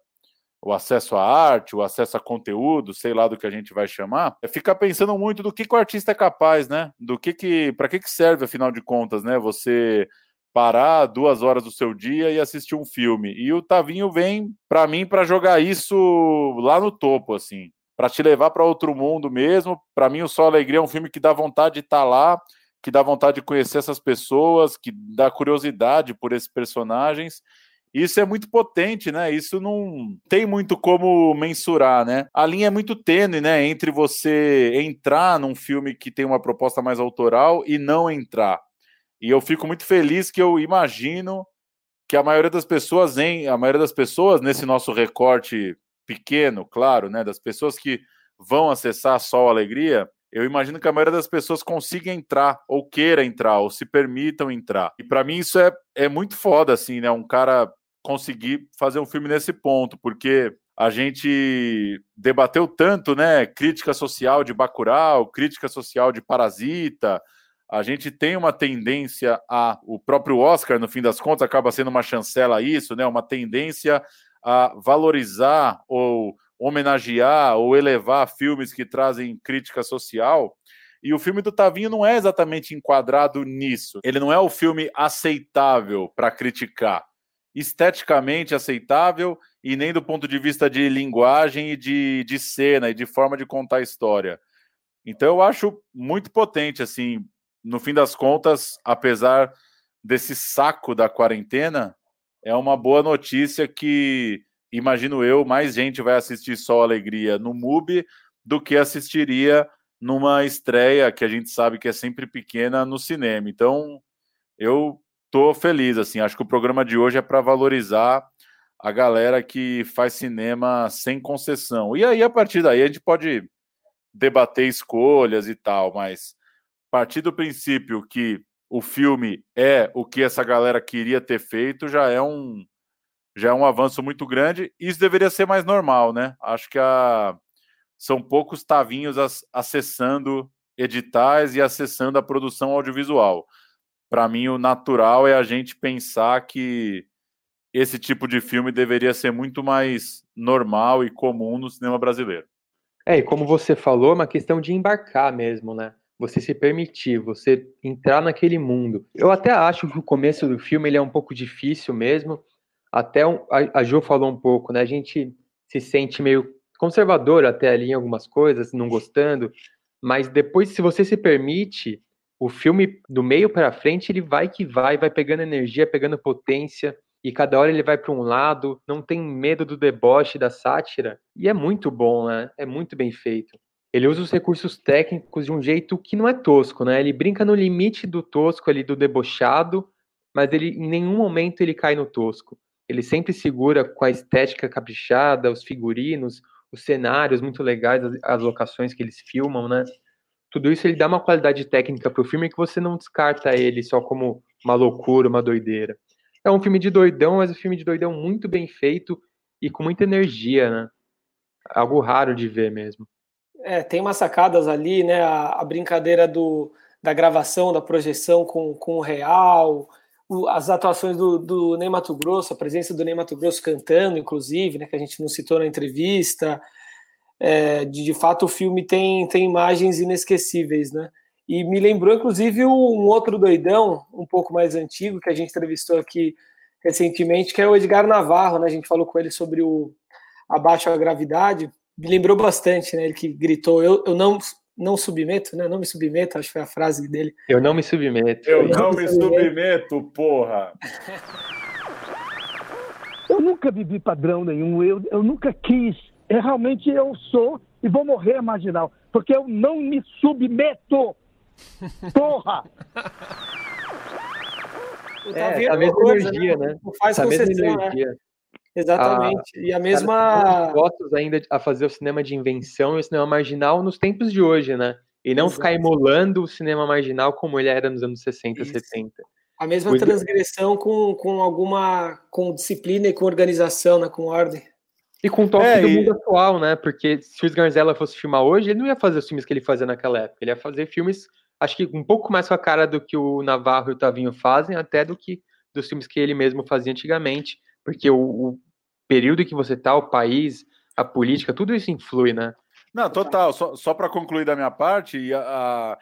o acesso à arte, o acesso a conteúdo, sei lá do que a gente vai chamar, é ficar pensando muito do que, que o artista é capaz, né? Do que que, para que que serve afinal de contas, né? Você parar duas horas do seu dia e assistir um filme. E o Tavinho vem para mim para jogar isso lá no topo, assim, para te levar para outro mundo mesmo. Para mim, o Sol Alegria é um filme que dá vontade de estar tá lá, que dá vontade de conhecer essas pessoas, que dá curiosidade por esses personagens. Isso é muito potente, né? Isso não tem muito como mensurar, né? A linha é muito tênue, né? Entre você entrar num filme que tem uma proposta mais autoral e não entrar. E eu fico muito feliz que eu imagino que a maioria das pessoas, em, a maioria das pessoas nesse nosso recorte pequeno, claro, né, das pessoas que vão acessar Sol Alegria, eu imagino que a maioria das pessoas consiga entrar, ou queira entrar, ou se permitam entrar. E para mim isso é, é muito foda, assim, né? Um cara conseguir fazer um filme nesse ponto, porque a gente debateu tanto, né? Crítica social de Bacurau, crítica social de Parasita, a gente tem uma tendência a o próprio Oscar, no fim das contas, acaba sendo uma chancela a isso, né? Uma tendência a valorizar ou homenagear ou elevar filmes que trazem crítica social. E o filme do Tavinho não é exatamente enquadrado nisso. Ele não é o filme aceitável para criticar. Esteticamente aceitável e nem do ponto de vista de linguagem e de, de cena e de forma de contar a história. Então eu acho muito potente, assim, no fim das contas, apesar desse saco da quarentena, é uma boa notícia que, imagino eu, mais gente vai assistir Sol Alegria no MUBI do que assistiria numa estreia que a gente sabe que é sempre pequena no cinema. Então, eu tô feliz, assim, acho que o programa de hoje é para valorizar a galera que faz cinema sem concessão. E aí, a partir daí, a gente pode debater escolhas e tal, mas partir do princípio que o filme é o que essa galera queria ter feito, já é um já é um avanço muito grande. Isso deveria ser mais normal, né? Acho que a, são poucos tavinhos acessando editais e acessando a produção audiovisual. Para mim, o natural é a gente pensar que esse tipo de filme deveria ser muito mais normal e comum no cinema brasileiro.
É, e como você falou, é uma questão de embarcar mesmo, né? Você se permitir, você entrar naquele mundo. Eu até acho que o começo do filme ele é um pouco difícil mesmo. Até um, a, a Jo falou um pouco, né? A gente se sente meio conservador até ali em algumas coisas, não gostando. Mas depois, se você se permite, o filme do meio para frente ele vai que vai, vai pegando energia, pegando potência e cada hora ele vai para um lado, não tem medo do deboche, da sátira, e é muito bom, né? É muito bem feito. Ele usa os recursos técnicos de um jeito que não é tosco, né? Ele brinca no limite do tosco ali, do debochado, mas ele em nenhum momento ele cai no tosco. Ele sempre segura com a estética caprichada, os figurinos, os cenários muito legais, as, locações que eles filmam, né? Tudo isso ele dá uma qualidade técnica para o filme que você não descarta ele só como uma loucura, uma doideira. É um filme de doidão, mas um filme de doidão muito bem feito e com muita energia, né? Algo raro de ver mesmo.
É, tem umas sacadas ali, né? A, a brincadeira do, da gravação, da projeção com, com o real, o, as atuações do, do Ney Mato Grosso, a presença do Ney Mato Grosso cantando, inclusive, né? Que a gente não citou na entrevista. É, de, de fato, o filme tem, tem imagens inesquecíveis, né? E me lembrou, inclusive, um outro doidão, um pouco mais antigo, que a gente entrevistou aqui recentemente, que é o Edgar Navarro, né? A gente falou com ele sobre o Abaixo a Gravidade. Me lembrou bastante, né? Ele que gritou, eu, eu não, não submeto, né? Não me submeto, acho que foi a frase dele.
Eu não me submeto.
Eu, eu não, não me submeto, submeto porra!
Eu nunca vivi padrão nenhum, eu, eu nunca quis. É, realmente eu sou e vou morrer marginal, porque eu não me submeto. Porra!
É, a mesma coisa, energia, né? né?
Faz a mesma energia. Né? Exatamente. A, e a mesma.
Votos ainda a fazer o cinema de invenção e o cinema marginal nos tempos de hoje, né? E não Exato. ficar emulando o cinema marginal como ele era nos anos 60, Isso. 70.
A mesma transgressão com, com alguma com disciplina e com organização, né? com ordem.
E com o toque é, do mundo atual, né? Porque se o Sganzella fosse filmar hoje, ele não ia fazer os filmes que ele fazia naquela época. Ele ia fazer filmes acho que um pouco mais com a cara do que o Navarro e o Tavinho fazem, até do que dos filmes que ele mesmo fazia antigamente, porque o, o período que você tá, o país, a política, tudo isso influi, né?
Não, total. Só, só para concluir da minha parte, a, a,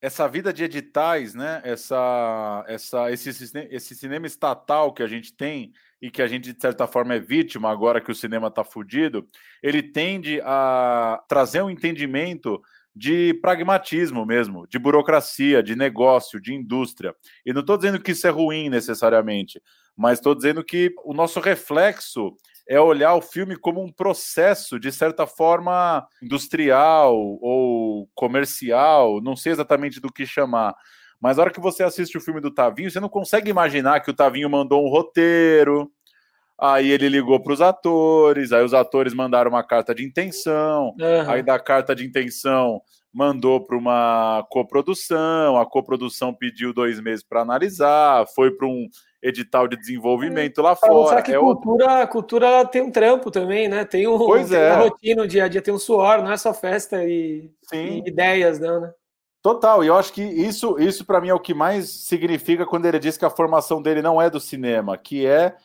essa vida de editais, né? Essa, essa, esse, esse cinema estatal que a gente tem e que a gente, de certa forma, é vítima agora que o cinema está fudido, ele tende a trazer um entendimento de pragmatismo mesmo, de burocracia, de negócio, de indústria. E não estou dizendo que isso é ruim necessariamente, mas estou dizendo que o nosso reflexo é olhar o filme como um processo, de certa forma, industrial ou comercial, não sei exatamente do que chamar. Mas na hora que você assiste o filme do Tavinho, você não consegue imaginar que o Tavinho mandou um roteiro, Aí ele ligou para os atores, aí os atores mandaram uma carta de intenção, uhum. aí da carta de intenção mandou para uma coprodução, a coprodução pediu dois meses para analisar, foi para um edital de desenvolvimento é. lá fora. Será
que é cultura, cultura tem um trampo também, né? Tem, um,
pois
tem
é.
uma rotina, o dia a dia tem um suor, não é só festa e, e ideias, não, né?
Total, e eu acho que isso, isso para mim é o que mais significa quando ele diz que a formação dele não é do cinema, que é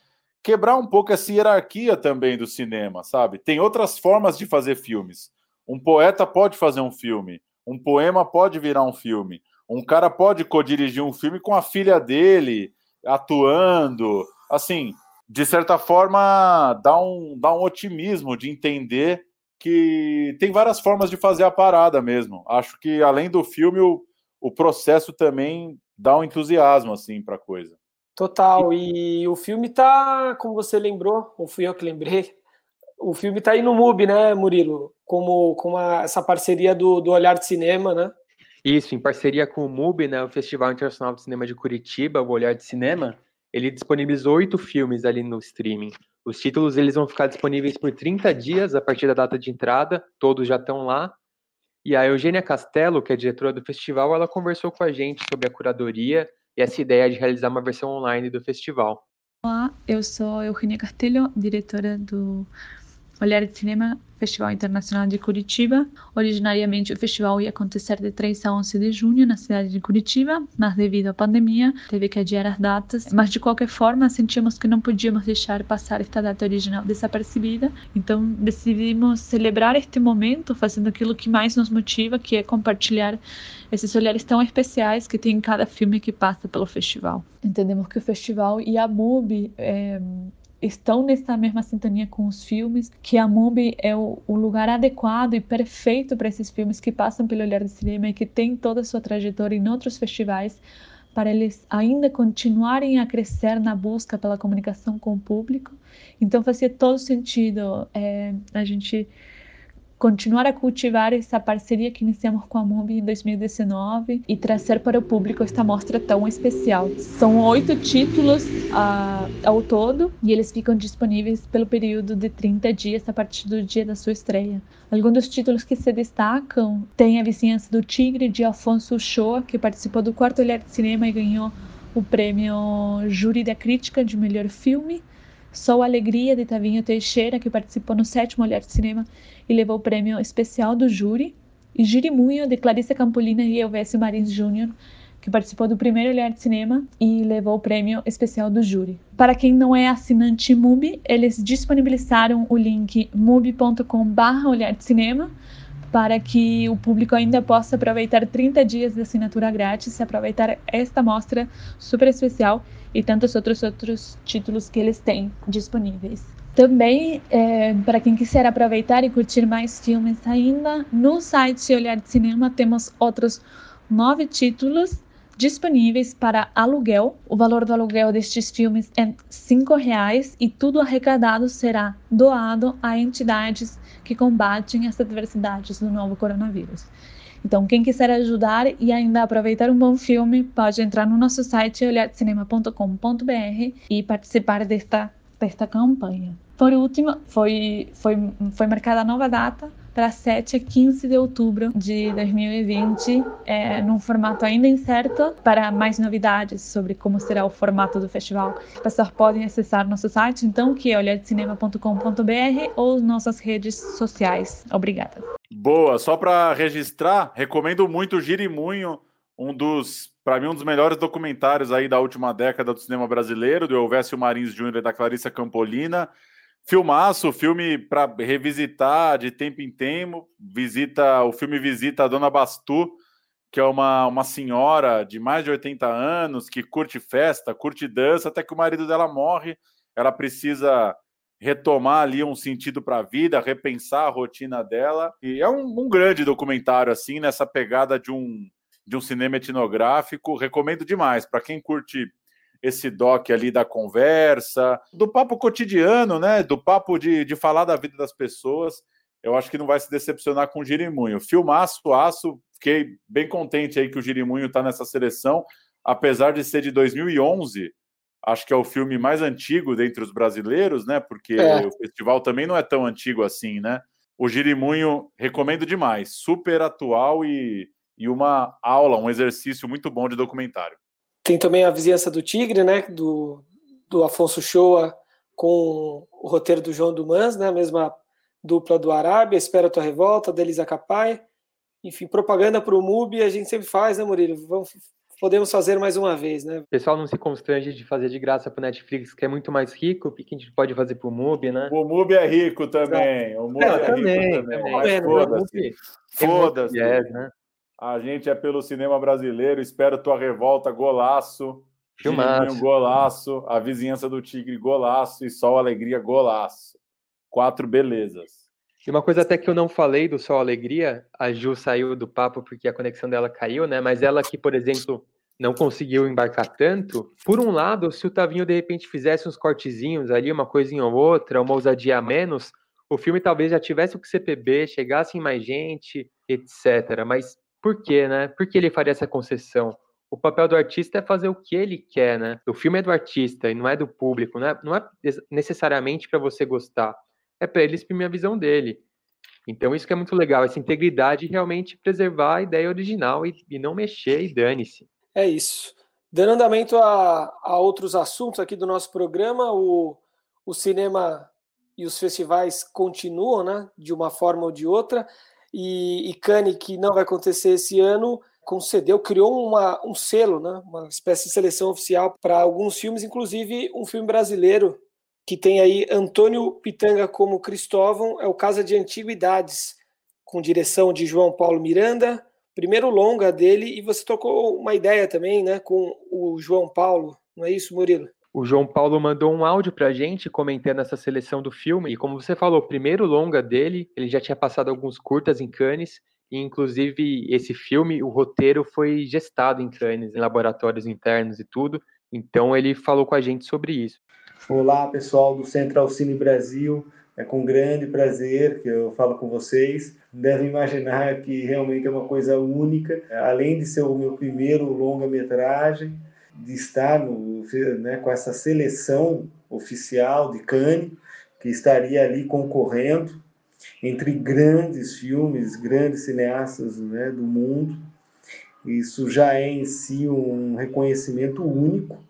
quebrar um pouco essa hierarquia também do cinema, sabe? Tem outras formas de fazer filmes. Um poeta pode fazer um filme, um poema pode virar um filme, um cara pode co-dirigir um filme com a filha dele atuando. Assim, de certa forma, dá um, dá um otimismo de entender que tem várias formas de fazer a parada mesmo. Acho que além do filme, o, o processo também dá um entusiasmo assim para a coisa.
Total. E o filme tá, como você lembrou, ou fui eu que lembrei, o filme tá aí no MUBI, né, Murilo? Como, como a, essa parceria do, do Olhar de Cinema, né?
Isso, em parceria com o MUBI, né, o Festival Internacional de Cinema de Curitiba, o Olhar de Cinema, ele disponibilizou oito filmes ali no streaming. Os títulos eles vão ficar disponíveis por 30 dias a partir da data de entrada, todos já estão lá. E a Eugênia Castelo, que é diretora do festival, ela conversou com a gente sobre a curadoria e essa ideia de realizar uma versão online do festival.
Olá, eu sou Eugênia Castelho, diretora do Olhar de Cinema Festival Internacional de Curitiba. Originariamente, o festival ia acontecer de 3 a 11 de junho na cidade de Curitiba, mas devido à pandemia, teve que adiar as datas. Mas, de qualquer forma, sentimos que não podíamos deixar passar esta data original desapercebida, então decidimos celebrar este momento fazendo aquilo que mais nos motiva, que é compartilhar esses olhares tão especiais que tem em cada filme que passa pelo festival. Entendemos que o festival e a MUBI é, estão nessa mesma sintonia com os filmes, que a MUBI é o, o lugar adequado e perfeito para esses filmes que passam pelo olhar de cinema e que têm toda a sua trajetória em outros festivais, para eles ainda continuarem a crescer na busca pela comunicação com o público. Então fazia todo sentido é, a gente continuar a cultivar essa parceria que iniciamos com a MUBI em 2019 e trazer para o público esta mostra tão especial. São oito títulos uh, ao todo e eles ficam disponíveis pelo período de 30 dias a partir do dia da sua estreia. Alguns dos títulos que se destacam tem A Vizinhança do Tigre, de Alfonso Uchoa, que participou do Quarto Olhar de Cinema e ganhou o prêmio Júri da Crítica de Melhor Filme. Sou Alegria, de Tavinho Teixeira, que participou no sétimo Olhar de Cinema e levou o prêmio especial do júri. E Girimunho, de Clarissa Campolina e Elvésio Marins Júnior, que participou do primeiro Olhar de Cinema e levou o prêmio especial do júri. Para quem não é assinante MUBI, eles disponibilizaram o link mubi.com.br Olhar de Cinema para que o público ainda possa aproveitar 30 dias de assinatura grátis e aproveitar esta mostra super especial e tantos outros outros títulos que eles têm disponíveis. Também, é, para quem quiser aproveitar e curtir mais filmes ainda, no site Olhar de Cinema temos outros nove títulos disponíveis para aluguel. O valor do aluguel destes filmes é cinco reais e tudo arrecadado será doado a entidades que combatem as adversidades do novo coronavírus. Então, quem quiser ajudar e ainda aproveitar um bom filme, pode entrar no nosso site olhardecinema.com.br e participar desta, desta campanha. Por último, foi, foi, foi marcada a nova data para 7 a 15 de outubro de 2020, é, num formato ainda incerto. Para mais novidades sobre como será o formato do festival, as pessoas podem acessar nosso site, então, que é olhardecinema.com.br ou nossas redes sociais. Obrigada.
Boa, só para registrar, recomendo muito Girimunho, um dos, para mim, um dos melhores documentários aí da última década do cinema brasileiro, do Elvésio Marins Júnior e da Clarissa Campolina. Filmaço, filme para revisitar de tempo em tempo. Visita, o filme visita a Dona Bastu, que é uma, uma senhora de mais de 80 anos que curte festa, curte dança, até que o marido dela morre. Ela precisa retomar ali um sentido para a vida, repensar a rotina dela. E é um, um, grande documentário, assim, nessa pegada de um, de um cinema etnográfico. Recomendo demais para quem curte esse doc ali da conversa, do papo cotidiano, né? Do papo de, de falar da vida das pessoas. Eu acho que não vai se decepcionar com o Girimunho. Filmaço, aço, fiquei bem contente aí que o Girimunho está nessa seleção, apesar de ser de 2011. Acho que é o filme mais antigo dentre os brasileiros, né? Porque é. o festival também não é tão antigo assim, né? O Girimunho recomendo demais, super atual e, e uma aula, um exercício muito bom de documentário.
Tem também a Vizinhança do Tigre, né, do, do Afonso Shoa com o roteiro do João Dumans, né, a mesma dupla do Arábia, Espera Tua Revolta, da Elisa Capai. Enfim, propaganda para o MUBI a gente sempre faz, né, Murilo? Vamos, podemos fazer mais uma vez, né?
O pessoal não se constrange de fazer de graça para o Netflix, que é muito mais rico, o que a gente pode fazer para o MUBI, né?
O MUBI é rico também. O MUBI é, é
também,
rico
também. também.
Foda-se. Foda-se.
Yes, né?
A gente é pelo cinema brasileiro. Espero tua revolta, golaço.
Filmaço.
Golaço. A vizinhança do Tigre, golaço. E Sol Alegria, golaço. Quatro belezas.
E uma coisa até que eu não falei do Sol Alegria, a Ju saiu do papo porque a conexão dela caiu, né? Mas ela que, por exemplo, não conseguiu embarcar tanto. Por um lado, se o Tavinho de repente fizesse uns cortezinhos ali, uma coisinha ou outra, uma ousadia a menos, o filme talvez já tivesse o que CPB, chegasse em mais gente, etc. Mas por quê, né? Por que ele faria essa concessão? O papel do artista é fazer o que ele quer, né? O filme é do artista e não é do público, não é, não é necessariamente para você gostar. É para ele exprimir a visão dele. Então, isso que é muito legal, essa integridade realmente preservar a ideia original e, e não mexer e dane-se.
É isso. Dando andamento a, a outros assuntos aqui do nosso programa, o, o cinema e os festivais continuam, né, de uma forma ou de outra, e, e Cannes, que não vai acontecer esse ano, concedeu, criou uma, um selo, né, uma espécie de seleção oficial para alguns filmes, inclusive um filme brasileiro que tem aí Antônio Pitanga como Cristóvão, é o Casa de Antiguidades, com direção de João Paulo Miranda, primeiro longa dele, e você tocou uma ideia também, né, com o João Paulo, não é isso, Murilo?
O João Paulo mandou um áudio pra gente comentando essa seleção do filme, e como você falou, primeiro longa dele, ele já tinha passado alguns curtas em Cannes, e inclusive esse filme, o roteiro foi gestado em Cannes, em laboratórios internos e tudo, então ele falou com a gente sobre isso.
Olá, pessoal do Central Cine Brasil. É com grande prazer que eu falo com vocês. Devem imaginar que realmente é uma coisa única. Além de ser o meu primeiro longa-metragem, de estar no, né, com essa seleção oficial de Cannes, que estaria ali concorrendo entre grandes filmes, grandes cineastas né, do mundo. Isso já é em si um reconhecimento único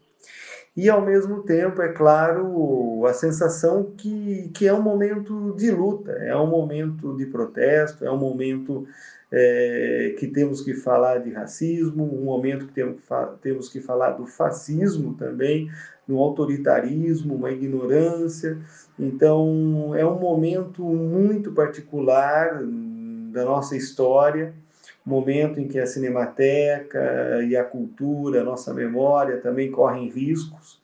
e ao mesmo tempo, é claro, a sensação que, que é um momento de luta, é um momento de protesto, é um momento é, que temos que falar de racismo, um momento que temos, temos que falar do fascismo também, do autoritarismo, uma ignorância. Então, é um momento muito particular da nossa história momento em que a cinemateca e a cultura, a nossa memória também correm riscos.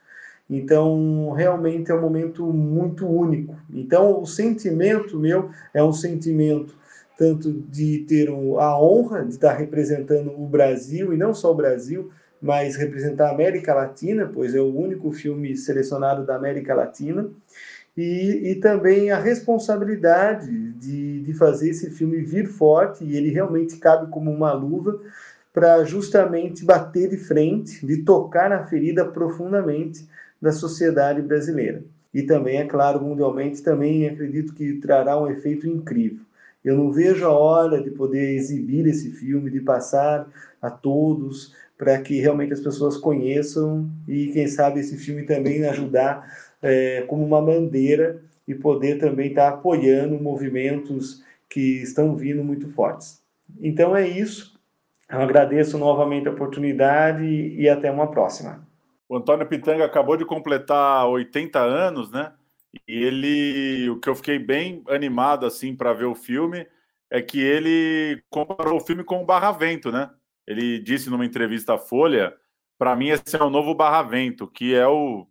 Então, realmente é um momento muito único. Então, o sentimento meu é um sentimento tanto de ter a honra de estar representando o Brasil, e não só o Brasil, mas representar a América Latina, pois é o único filme selecionado da América Latina, e, e também a responsabilidade de, de fazer esse filme vir forte, e ele realmente cabe como uma luva para justamente bater de frente, de tocar na ferida profundamente da sociedade brasileira. E também, é claro, mundialmente, também acredito que trará um efeito incrível. Eu não vejo a hora de poder exibir esse filme, de passar a todos, para que realmente as pessoas conheçam e, quem sabe, esse filme também ajudar é, como uma bandeira e poder também estar tá apoiando movimentos que estão vindo muito fortes. Então é isso. Eu agradeço novamente a oportunidade e até uma próxima.
O Antônio Pitanga acabou de completar 80 anos, né? E ele, o que eu fiquei bem animado assim para ver o filme é que ele comparou o filme com o Barra Vento, né? Ele disse numa entrevista à Folha, para mim esse é o novo Barra Vento, que é o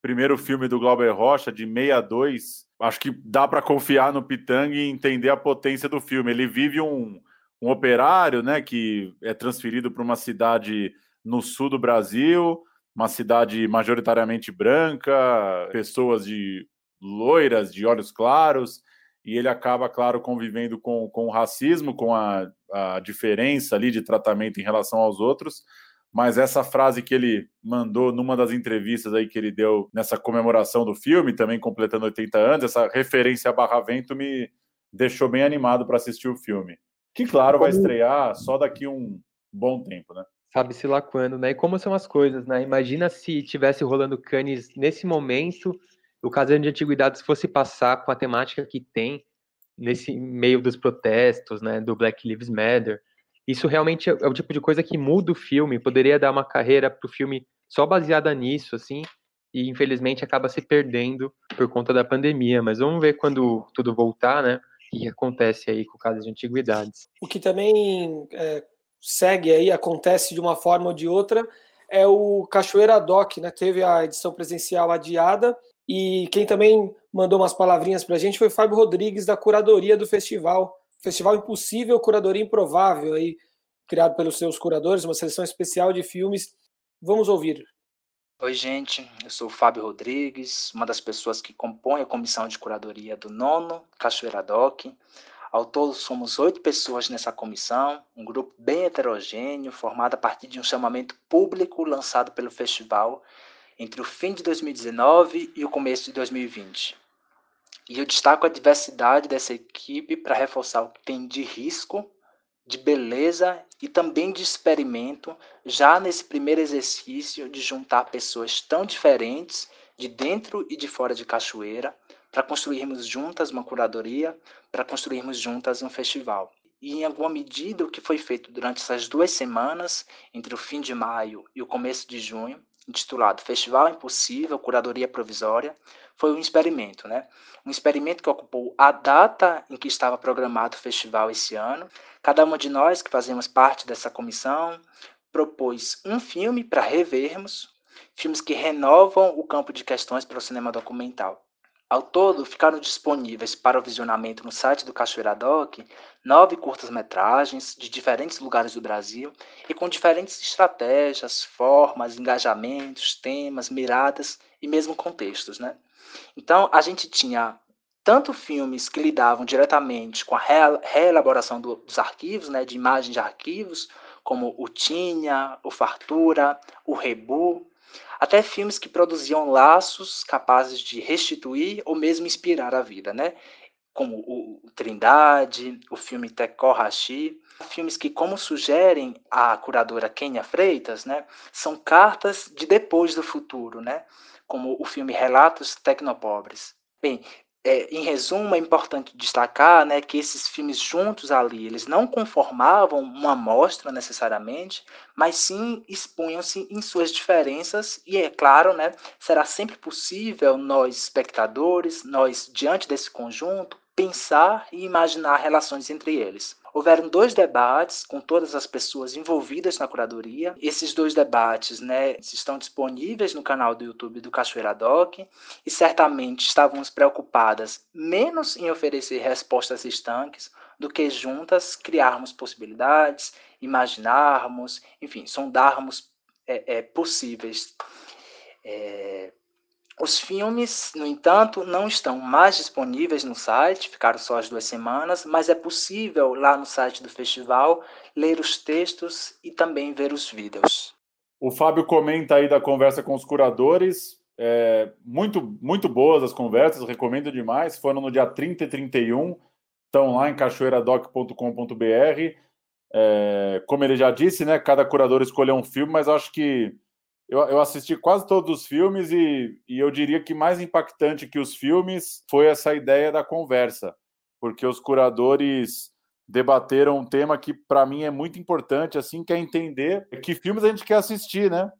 primeiro filme do Glauber Rocha, de 62, acho que dá para confiar no Pitang e entender a potência do filme. Ele vive um, um operário, né, que é transferido para uma cidade no sul do Brasil, uma cidade majoritariamente branca, pessoas de loiras, de olhos claros, e ele acaba, claro, convivendo com, com o racismo, com a, a diferença ali de tratamento em relação aos outros, mas essa frase que ele mandou numa das entrevistas aí que ele deu nessa comemoração do filme, também completando 80 anos, essa referência a Barra Vento me deixou bem animado para assistir o filme. Que, claro, vai estrear só daqui um bom tempo, né?
Sabe-se lá quando, né? E como são as coisas, né? Imagina se tivesse rolando Cannes nesse momento, o Casino de Antiguidades fosse passar com a temática que tem nesse meio dos protestos, né? Do Black Lives Matter isso realmente é, o tipo de coisa que muda o filme, poderia dar uma carreira para o filme só baseada nisso, assim, e infelizmente acaba se perdendo por conta da pandemia. Mas vamos ver quando tudo voltar, né? Que acontece aí com o caso de antiguidades.
O que também é, segue aí, acontece de uma forma ou de outra, é o Cachoeira Doc, né? Teve a edição presencial adiada e quem também mandou umas palavrinhas para a gente foi Fábio Rodrigues, da curadoria do festival. Festival Impossível, Curadoria Improvável, aí, criado pelos seus curadores, uma seleção especial de filmes. Vamos ouvir.
Oi, gente. Eu sou o Fábio Rodrigues, uma das pessoas que compõe a comissão de curadoria do nono Cachoeira Doc. Ao todo, somos oito pessoas nessa comissão, um grupo bem heterogêneo, formado a partir de um chamamento público lançado pelo festival entre o fim de 2019 e o começo de 2020. E eu destaco a diversidade dessa equipe para reforçar o que tem de risco de beleza e também de experimento, já nesse primeiro exercício de juntar pessoas tão diferentes, de dentro e de fora de Cachoeira, para construirmos juntas uma curadoria, para construirmos juntas um festival. E, em alguma medida, o que foi feito durante essas duas semanas, entre o fim de maio e o começo de junho, intitulado Festival Impossível, Curadoria Provisória, foi um experimento, né? Um experimento que ocupou a data em que estava programado o festival esse ano. Cada uma de nós que fazemos parte dessa comissão propôs um filme para revermos, filmes que renovam o campo de questões para o cinema documental. Ao todo, ficaram disponíveis para o visionamento no site do Cachoeira Doc nove curtas-metragens de diferentes lugares do Brasil e com diferentes estratégias, formas, engajamentos, temas, miradas e mesmo contextos. Né? Então, a gente tinha tanto filmes que lidavam diretamente com a reelaboração do, dos arquivos, né, de imagens de arquivos, como o Tinha, o Fartura, o Rebu, até filmes que produziam laços capazes de restituir ou mesmo inspirar a vida, né? Como o Trindade, o filme Tecó Rachi, filmes que, como sugerem a curadora Kenia Freitas, né, são cartas de depois do futuro, né? Como o filme Relatos Tecnopobres. Bem, é, em resumo, é importante destacar né, que esses filmes juntos ali, eles não conformavam uma amostra necessariamente, mas sim expunham-se em suas diferenças, e é claro, né, será sempre possível nós, espectadores, nós, diante desse conjunto, pensar e imaginar relações entre eles. Houveram dois debates com todas as pessoas envolvidas na curadoria. Esses dois debates né, estão disponíveis no canal do YouTube do Cachoeira Doc e certamente estávamos preocupadas menos em oferecer respostas estanques do que juntas criarmos possibilidades, imaginarmos, enfim, sondarmos é, é, possíveis. É, os filmes, no entanto, não estão mais disponíveis no site, ficaram só as duas semanas, mas é possível lá no site do festival ler os textos e também ver os vídeos.
O Fábio comenta aí da conversa com os curadores. É, muito, muito boas as conversas, recomendo demais. Foram no dia 30 e 31, estão lá em cachoeiradoc.com.br. É, como ele já disse, né, cada curador escolheu um filme, mas acho que eu, eu assisti quase todos os filmes e, e eu diria que mais impactante que os filmes foi essa ideia da conversa, porque os curadores debateram um tema que para mim é muito importante, assim, que é entender que filmes a gente quer assistir, né?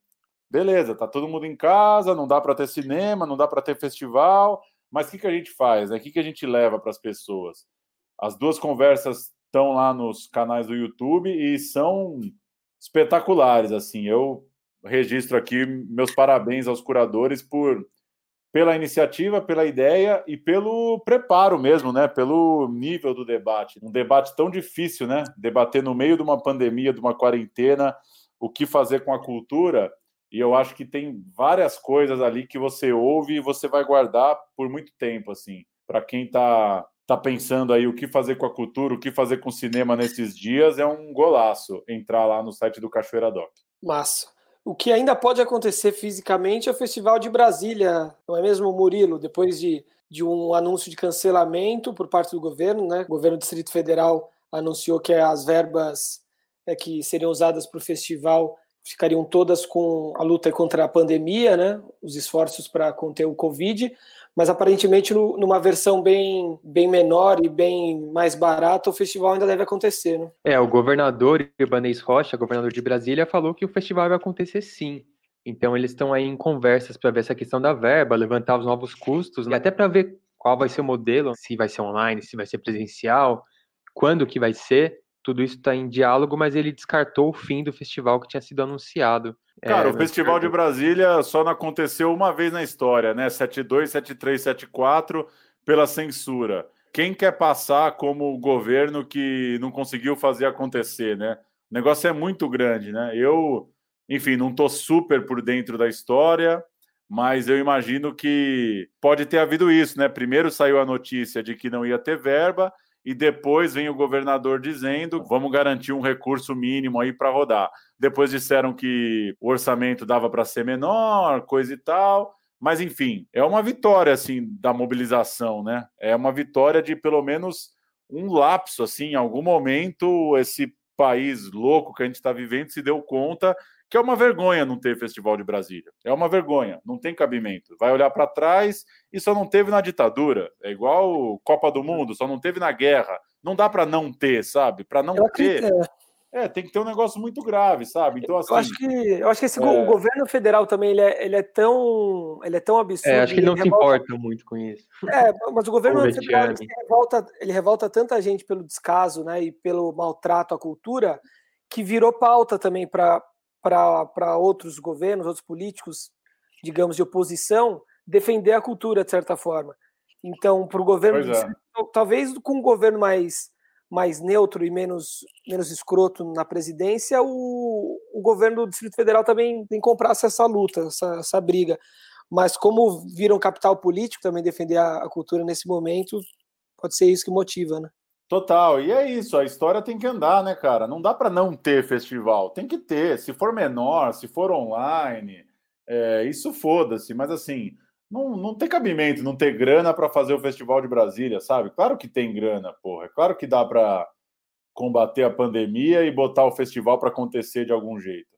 Beleza, tá todo mundo em casa, não dá para ter cinema, não dá para ter festival, mas o que, que a gente faz? Né? O que, que a gente leva para as pessoas? As duas conversas estão lá nos canais do YouTube e são espetaculares, assim. Eu registro aqui meus parabéns aos curadores por pela iniciativa, pela ideia e pelo preparo mesmo, né? Pelo nível do debate. Um debate tão difícil, né? Debater no meio de uma pandemia, de uma quarentena, o que fazer com a cultura. E eu acho que tem várias coisas ali que você ouve e você vai guardar por muito tempo, assim. Para quem está tá pensando aí o que fazer com a cultura, o que fazer com o cinema nesses dias, é um golaço entrar lá no site do Cachoeira Doc.
Massa. O que ainda pode acontecer fisicamente é o Festival de Brasília, não é mesmo, Murilo? Depois de, de um anúncio de cancelamento por parte do governo, né? O governo do Distrito Federal anunciou que as verbas é, que seriam usadas para o festival ficariam todas com a luta contra a pandemia, né? Os esforços para conter o Covid mas aparentemente numa versão bem, bem menor e bem mais barata, o festival ainda deve acontecer, né?
É, o governador Ibanez Rocha, governador de Brasília, falou que o festival vai acontecer sim. Então eles estão aí em conversas para ver essa questão da verba, levantar os novos custos, né? até para ver qual vai ser o modelo, se vai ser online, se vai ser presencial, quando que vai ser. Tudo isso está em diálogo, mas ele descartou o fim do festival que tinha sido anunciado.
Cara, é, o Festival de Brasília só não aconteceu uma vez na história, né? 72, 73, 74, pela censura. Quem quer passar como governo que não conseguiu fazer acontecer, né? O negócio é muito grande, né? Eu, enfim, não estou super por dentro da história, mas eu imagino que pode ter havido isso, né? Primeiro saiu a notícia de que não ia ter verba, e depois vem o governador dizendo vamos garantir um recurso mínimo aí para rodar. Depois disseram que o orçamento dava para ser menor, coisa e tal. Mas enfim, é uma vitória assim da mobilização, né? É uma vitória de pelo menos um lapso, assim, em algum momento esse país louco que a gente está vivendo se deu conta que é uma vergonha não ter Festival de Brasília. É uma vergonha, não tem cabimento. Vai olhar para trás e só não teve na ditadura. É igual Copa do Mundo, só não teve na guerra. Não dá para não ter, sabe? Para não eu ter. É, tem que ter um negócio muito grave, sabe? Então, assim,
eu acho que, eu acho que esse, é... o governo federal também ele é, ele é tão ele é tão absurdo.
É, acho que ele não se revolta... importa muito com isso.
É, mas o governo federal ele revolta, ele revolta tanta gente pelo descaso, né, e pelo maltrato à cultura, que virou pauta também para para outros governos, outros políticos, digamos de oposição, defender a cultura de certa forma. Então, para o governo, é. talvez com um governo mais mais neutro e menos, menos escroto na presidência, o, o governo do Distrito Federal também tem que comprar essa luta, essa, essa briga. Mas como viram capital político também defender a, a cultura nesse momento, pode ser isso que motiva, né?
Total, e é isso, a história tem que andar, né, cara? Não dá para não ter festival, tem que ter. Se for menor, se for online, é, isso foda-se, mas assim, não, não tem cabimento não ter grana para fazer o Festival de Brasília, sabe? Claro que tem grana, porra. É claro que dá para combater a pandemia e botar o festival para acontecer de algum jeito.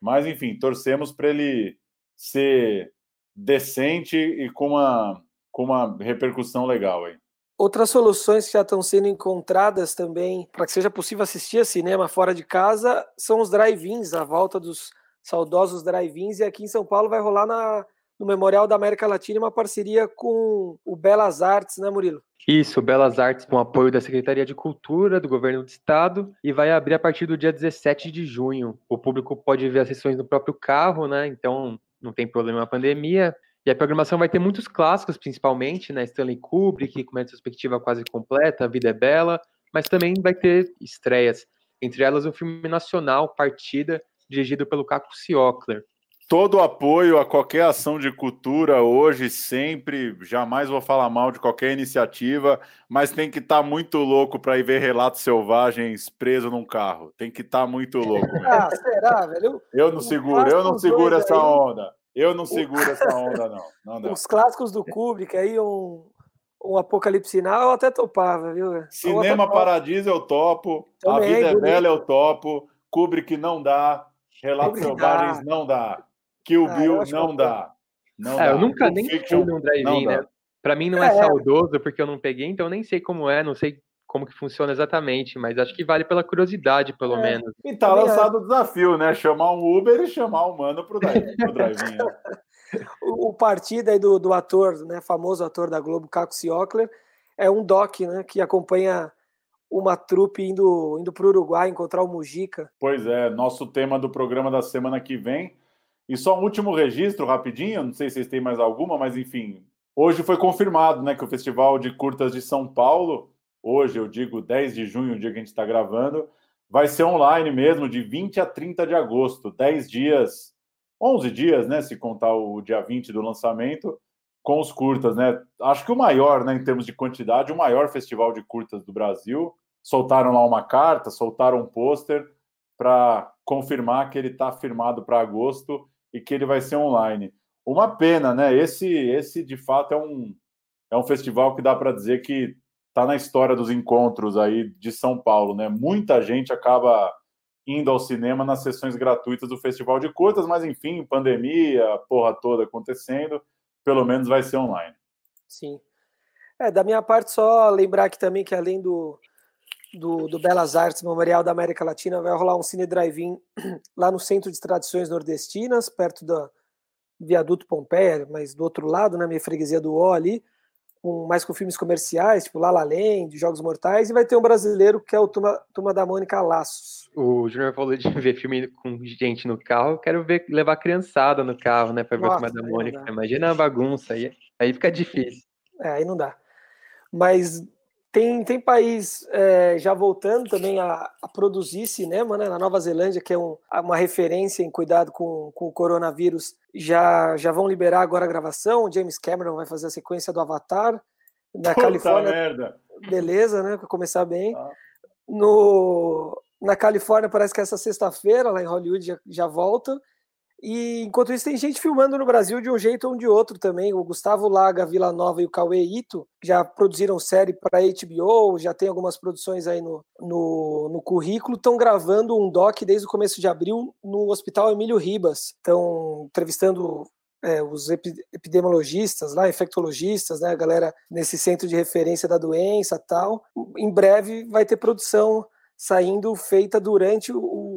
Mas, enfim, torcemos para ele ser decente e com uma, com uma repercussão legal aí.
Outras soluções que já estão sendo encontradas também para que seja possível assistir a cinema fora de casa são os drive-ins, a volta dos saudosos drive-ins. E aqui em São Paulo vai rolar na no Memorial da América Latina, uma parceria com o Belas Artes, né, Murilo?
Isso, Belas Artes com apoio da Secretaria de Cultura do Governo do Estado e vai abrir a partir do dia 17 de junho. O público pode ver as sessões no próprio carro, né? Então não tem problema a pandemia. E a programação vai ter muitos clássicos, principalmente, né? Stanley Kubrick, com uma retrospectiva quase completa, A Vida é Bela, mas também vai ter estreias, entre elas o filme nacional Partida, dirigido pelo Caco Ciocler
todo apoio a qualquer ação de cultura hoje, sempre. Jamais vou falar mal de qualquer iniciativa, mas tem que estar tá muito louco para ir ver relatos selvagens preso num carro. Tem que estar tá muito louco.
Ah, será, velho?
Eu não seguro, eu não seguro essa aí. onda. Eu não seguro essa onda, não. não
Os clássicos do Kubrick aí, um, um Apocalipse Sinal, eu até topava, viu?
Cinema Paradiso eu topo. Também, a Vida é Bela eu topo. Kubrick não dá. Relatos Selvagens não dá. Kill ah, Bill não dá. Não
é, dá. Eu nunca nem fui num drive-in, né? Pra mim não é, é, saudoso porque eu não peguei, então nem sei como é, não sei como que funciona exatamente, mas acho que vale pela curiosidade, pelo é. menos.
E tá lançado o desafio, né? Chamar um Uber e chamar um mano pro drive-in. Drive né?
o, o partido aí do, do ator, né, famoso ator da Globo, Caco Ciocler, é um doc, né, que acompanha uma trupe indo, indo para o Uruguai encontrar o Mujica.
Pois é, nosso tema do programa da semana que vem e só um último registro, rapidinho, não sei se vocês têm mais alguma, mas enfim. Hoje foi confirmado né, que o Festival de Curtas de São Paulo, hoje eu digo 10 de junho, o dia que a gente está gravando, vai ser online mesmo, de 20 a 30 de agosto, 10 dias, 11 dias, né, se contar o dia 20 do lançamento, com os curtas, né? Acho que o maior, né, em termos de quantidade, o maior festival de curtas do Brasil. Soltaram lá uma carta, soltaram um pôster para confirmar que ele está firmado para agosto e que ele vai ser online. Uma pena, né? Esse, esse de fato é um, é um festival que dá para dizer que está na história dos encontros aí de São Paulo, né? Muita gente acaba indo ao cinema nas sessões gratuitas do Festival de Curtas, mas enfim, pandemia, porra toda acontecendo, pelo menos vai ser online.
Sim. É, da minha parte, só lembrar aqui também que além do, do, do, Belas Artes Memorial da América Latina, vai rolar um cine drive-in lá no Centro de Tradições Nordestinas, perto do Viaduto Pompeia, mas do outro lado, na minha freguesia do O ali, com, mais com filmes comerciais, tipo La La Land, Jogos Mortais, e vai ter um brasileiro que é o Turma, Turma da Mônica Laços.
O Júnior falou de ver filme com gente no carro, quero ver levar criançada no carro, né, para ver Nossa, o Turma da Mônica. Imagina a bagunça, aí, aí fica difícil.
É, aí não dá. Mas tem, tem país é, já voltando também a, a, produzir cinema, né? Na Nova Zelândia, que é um, uma referência em cuidado com, com o coronavírus, já, já vão liberar agora a gravação. O James Cameron vai fazer a sequência do Avatar. Na
Puta
Califórnia.
Merda.
Beleza, né? Para começar bem. Ah. No, na Califórnia, parece que essa sexta-feira, lá em Hollywood, já, já volta. E enquanto isso, tem gente filmando no Brasil de um jeito ou de outro também. O Gustavo Laga, Vila Nova e o Cauê Ito já produziram série para HBO, já tem algumas produções aí no, no, no currículo. Estão gravando um doc desde o começo de abril no Hospital Emílio Ribas. Estão entrevistando é, os epidemiologistas lá, infectologistas, né, a galera nesse centro de referência da doença tal. Em breve vai ter produção saindo feita durante o, o,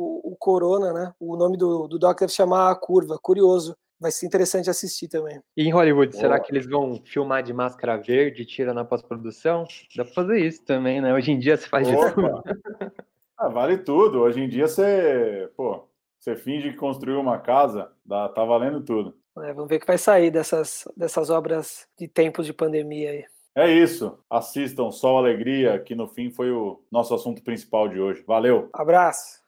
Corona, né? O nome do, do doc deve chamar A Curva, curioso. Vai ser interessante assistir também.
E em Hollywood, Boa. será que eles vão filmar de máscara verde, tira na pós-produção? Dá pra fazer isso também, né? Hoje em dia se faz
Opa.
tudo.
Ah, vale tudo. Hoje em dia você, pô, você finge que construiu uma casa, dá, tá valendo tudo.
É, vamos ver o que vai sair dessas, dessas obras de tempos de pandemia aí.
É isso. Assistam Sol Alegria, que no fim foi o nosso assunto principal de hoje. Valeu.
Abraço.